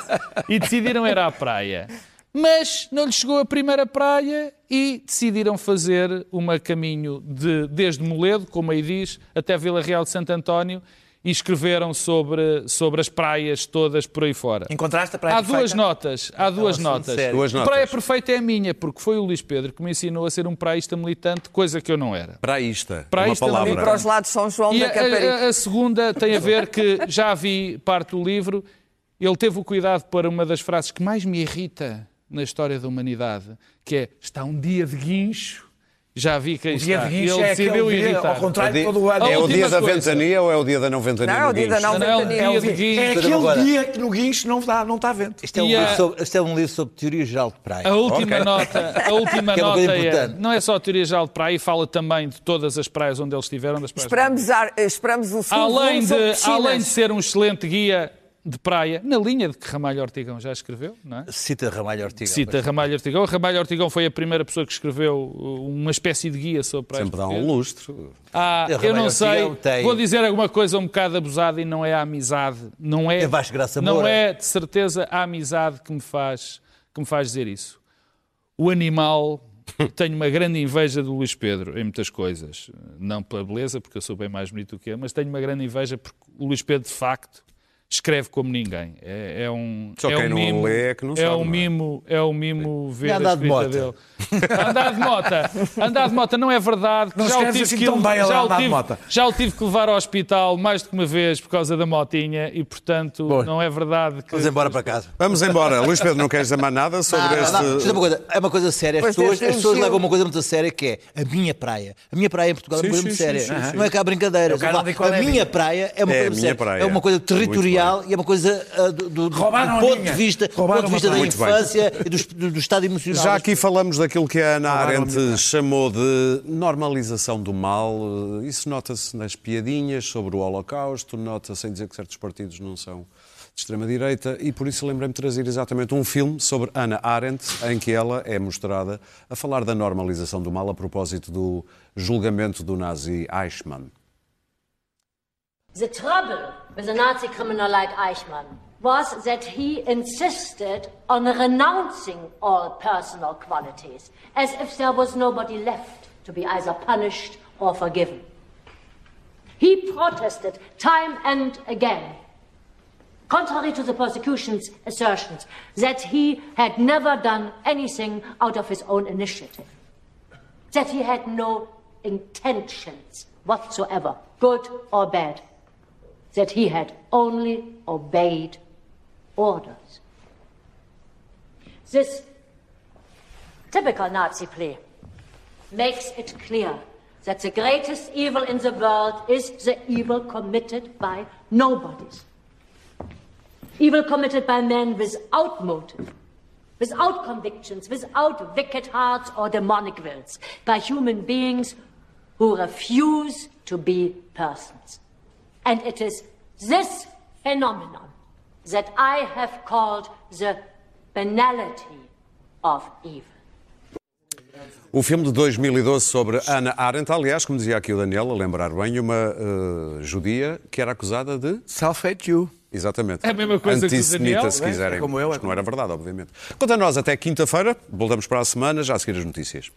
e decidiram ir à praia. Mas não lhes chegou a primeira praia e decidiram fazer uma caminho de, desde Moledo, como aí diz, até Vila Real de Santo António e escreveram sobre, sobre as praias todas por aí fora. Encontraste a praia Há duas perfeita? notas. Há duas notas. Duas A notas. praia perfeita é a minha, porque foi o Luís Pedro que me ensinou a ser um praísta militante, coisa que eu não era. Praísta. Praísta, uma E palavra. para os lados de São João E da a, Caparica. a- a segunda tem a ver que já vi parte do livro. Ele teve o cuidado para uma das frases que mais me irrita na história da humanidade, que é está um dia de guincho. Já vi que aí O dia está. de E guincho ele é decidiu dia, ao contrário de É todo o ano. É o dia da ventania ou é o dia da não ventania? Não, é o dia da não Não, é o ventania. dia É, de guincho. é aquele Agora- dia que no guincho não, dá, não está vento. Isto é, um a- livro sobre, isto é um livro sobre teoria geral de praia. A última Ok. nota, a última Que é nota é, importante. não é só a teoria geral de praia, fala também de todas as praias onde eles estiveram, das praias Esperamos, ar- esperamos o segundo além de, além de ser um excelente guia de praia, na linha de que Ramalho Ortigão já escreveu, não é? Cita Ramalho Ortiga. Cita Ramalho Ortigão. Ramalho Ortigão foi a primeira pessoa que escreveu uh, uma espécie de guia sobre praias Sempre dá um lustre. Ah, eu não sei, Ortigão tem- vou dizer alguma coisa um bocado abusada e não é a amizade, não é, É Vasco Graça não Moura. é de certeza a amizade que me faz, que me faz dizer isso. O animal Tenho uma grande inveja do Luís Pedro em muitas coisas. Não pela beleza, porque eu sou bem mais bonito do que ele, mas tenho uma grande inveja porque o Luís Pedro, de facto, escreve como ninguém. É, é um. Só é quem um não mimo, lê é que não é sabe, um não é? mimo, é um mimo ver E a andar de mota? dele. Andar de mota. Andar de mota não é verdade. Não já o tive assim que tão bem já o andar de tive- mota. Já o tive que levar ao hospital mais do que uma vez por causa da motinha e, portanto, Boa. não é verdade que. Vamos embora para casa. Vamos embora. Luís Pedro, não queres dizer mais nada sobre Não, não, este. não. Isto é uma coisa, é uma coisa séria. As Pois pessoas, as pessoas levam uma coisa muito séria que é a minha praia. A minha praia em Portugal é uma coisa muito séria. Não é cá brincadeira. Eu quero ouvir qual a é minha praia é uma É coisa séria. É uma coisa Muito territorial e é uma coisa ah, do, do- do ponto de vista, do Roubaram ponto de vista da infância e do, do, do estado emocional. Já aqui falamos daquilo que a Ana Roubaram Arendt chamou de normalização do mal. Isso nota-se nas piadinhas sobre o Holocausto, nota-se em dizer que certos partidos não são de extrema-direita e por isso lembrei-me de trazer exatamente um filme sobre Ana Arendt, em que ela é mostrada a falar da normalização do mal a propósito do julgamento do nazi Eichmann. The trouble with a Nazi criminal like Eichmann was that he insisted on renouncing all personal qualities, as if there was nobody left to be either punished or forgiven. He protested time and again, contrary to the prosecution's assertions, that he had never done anything out of his own initiative that he had no intentions whatsoever, good or bad, that he had only obeyed orders. This typical Nazi plea makes it clear that the greatest evil in the world is the evil committed by nobodies. Evil committed by men without motive, without convictions, without wicked hearts or demonic wills, by human beings who refuse to be persons. And it is this phenomenon that I have called the banality of evil. O filme de 2012 sobre Ana Arendt, aliás, como dizia aqui o Daniel, a lembrar bem, uma eh, judia que era acusada de Self-hate you. Exatamente. É a mesma coisa que o Antissemita, Daniel, se é, quiserem. é como eu, é que não como era verdade, obviamente. Quanto a nós, até quinta-feira, voltamos para a semana, já a seguir as notícias.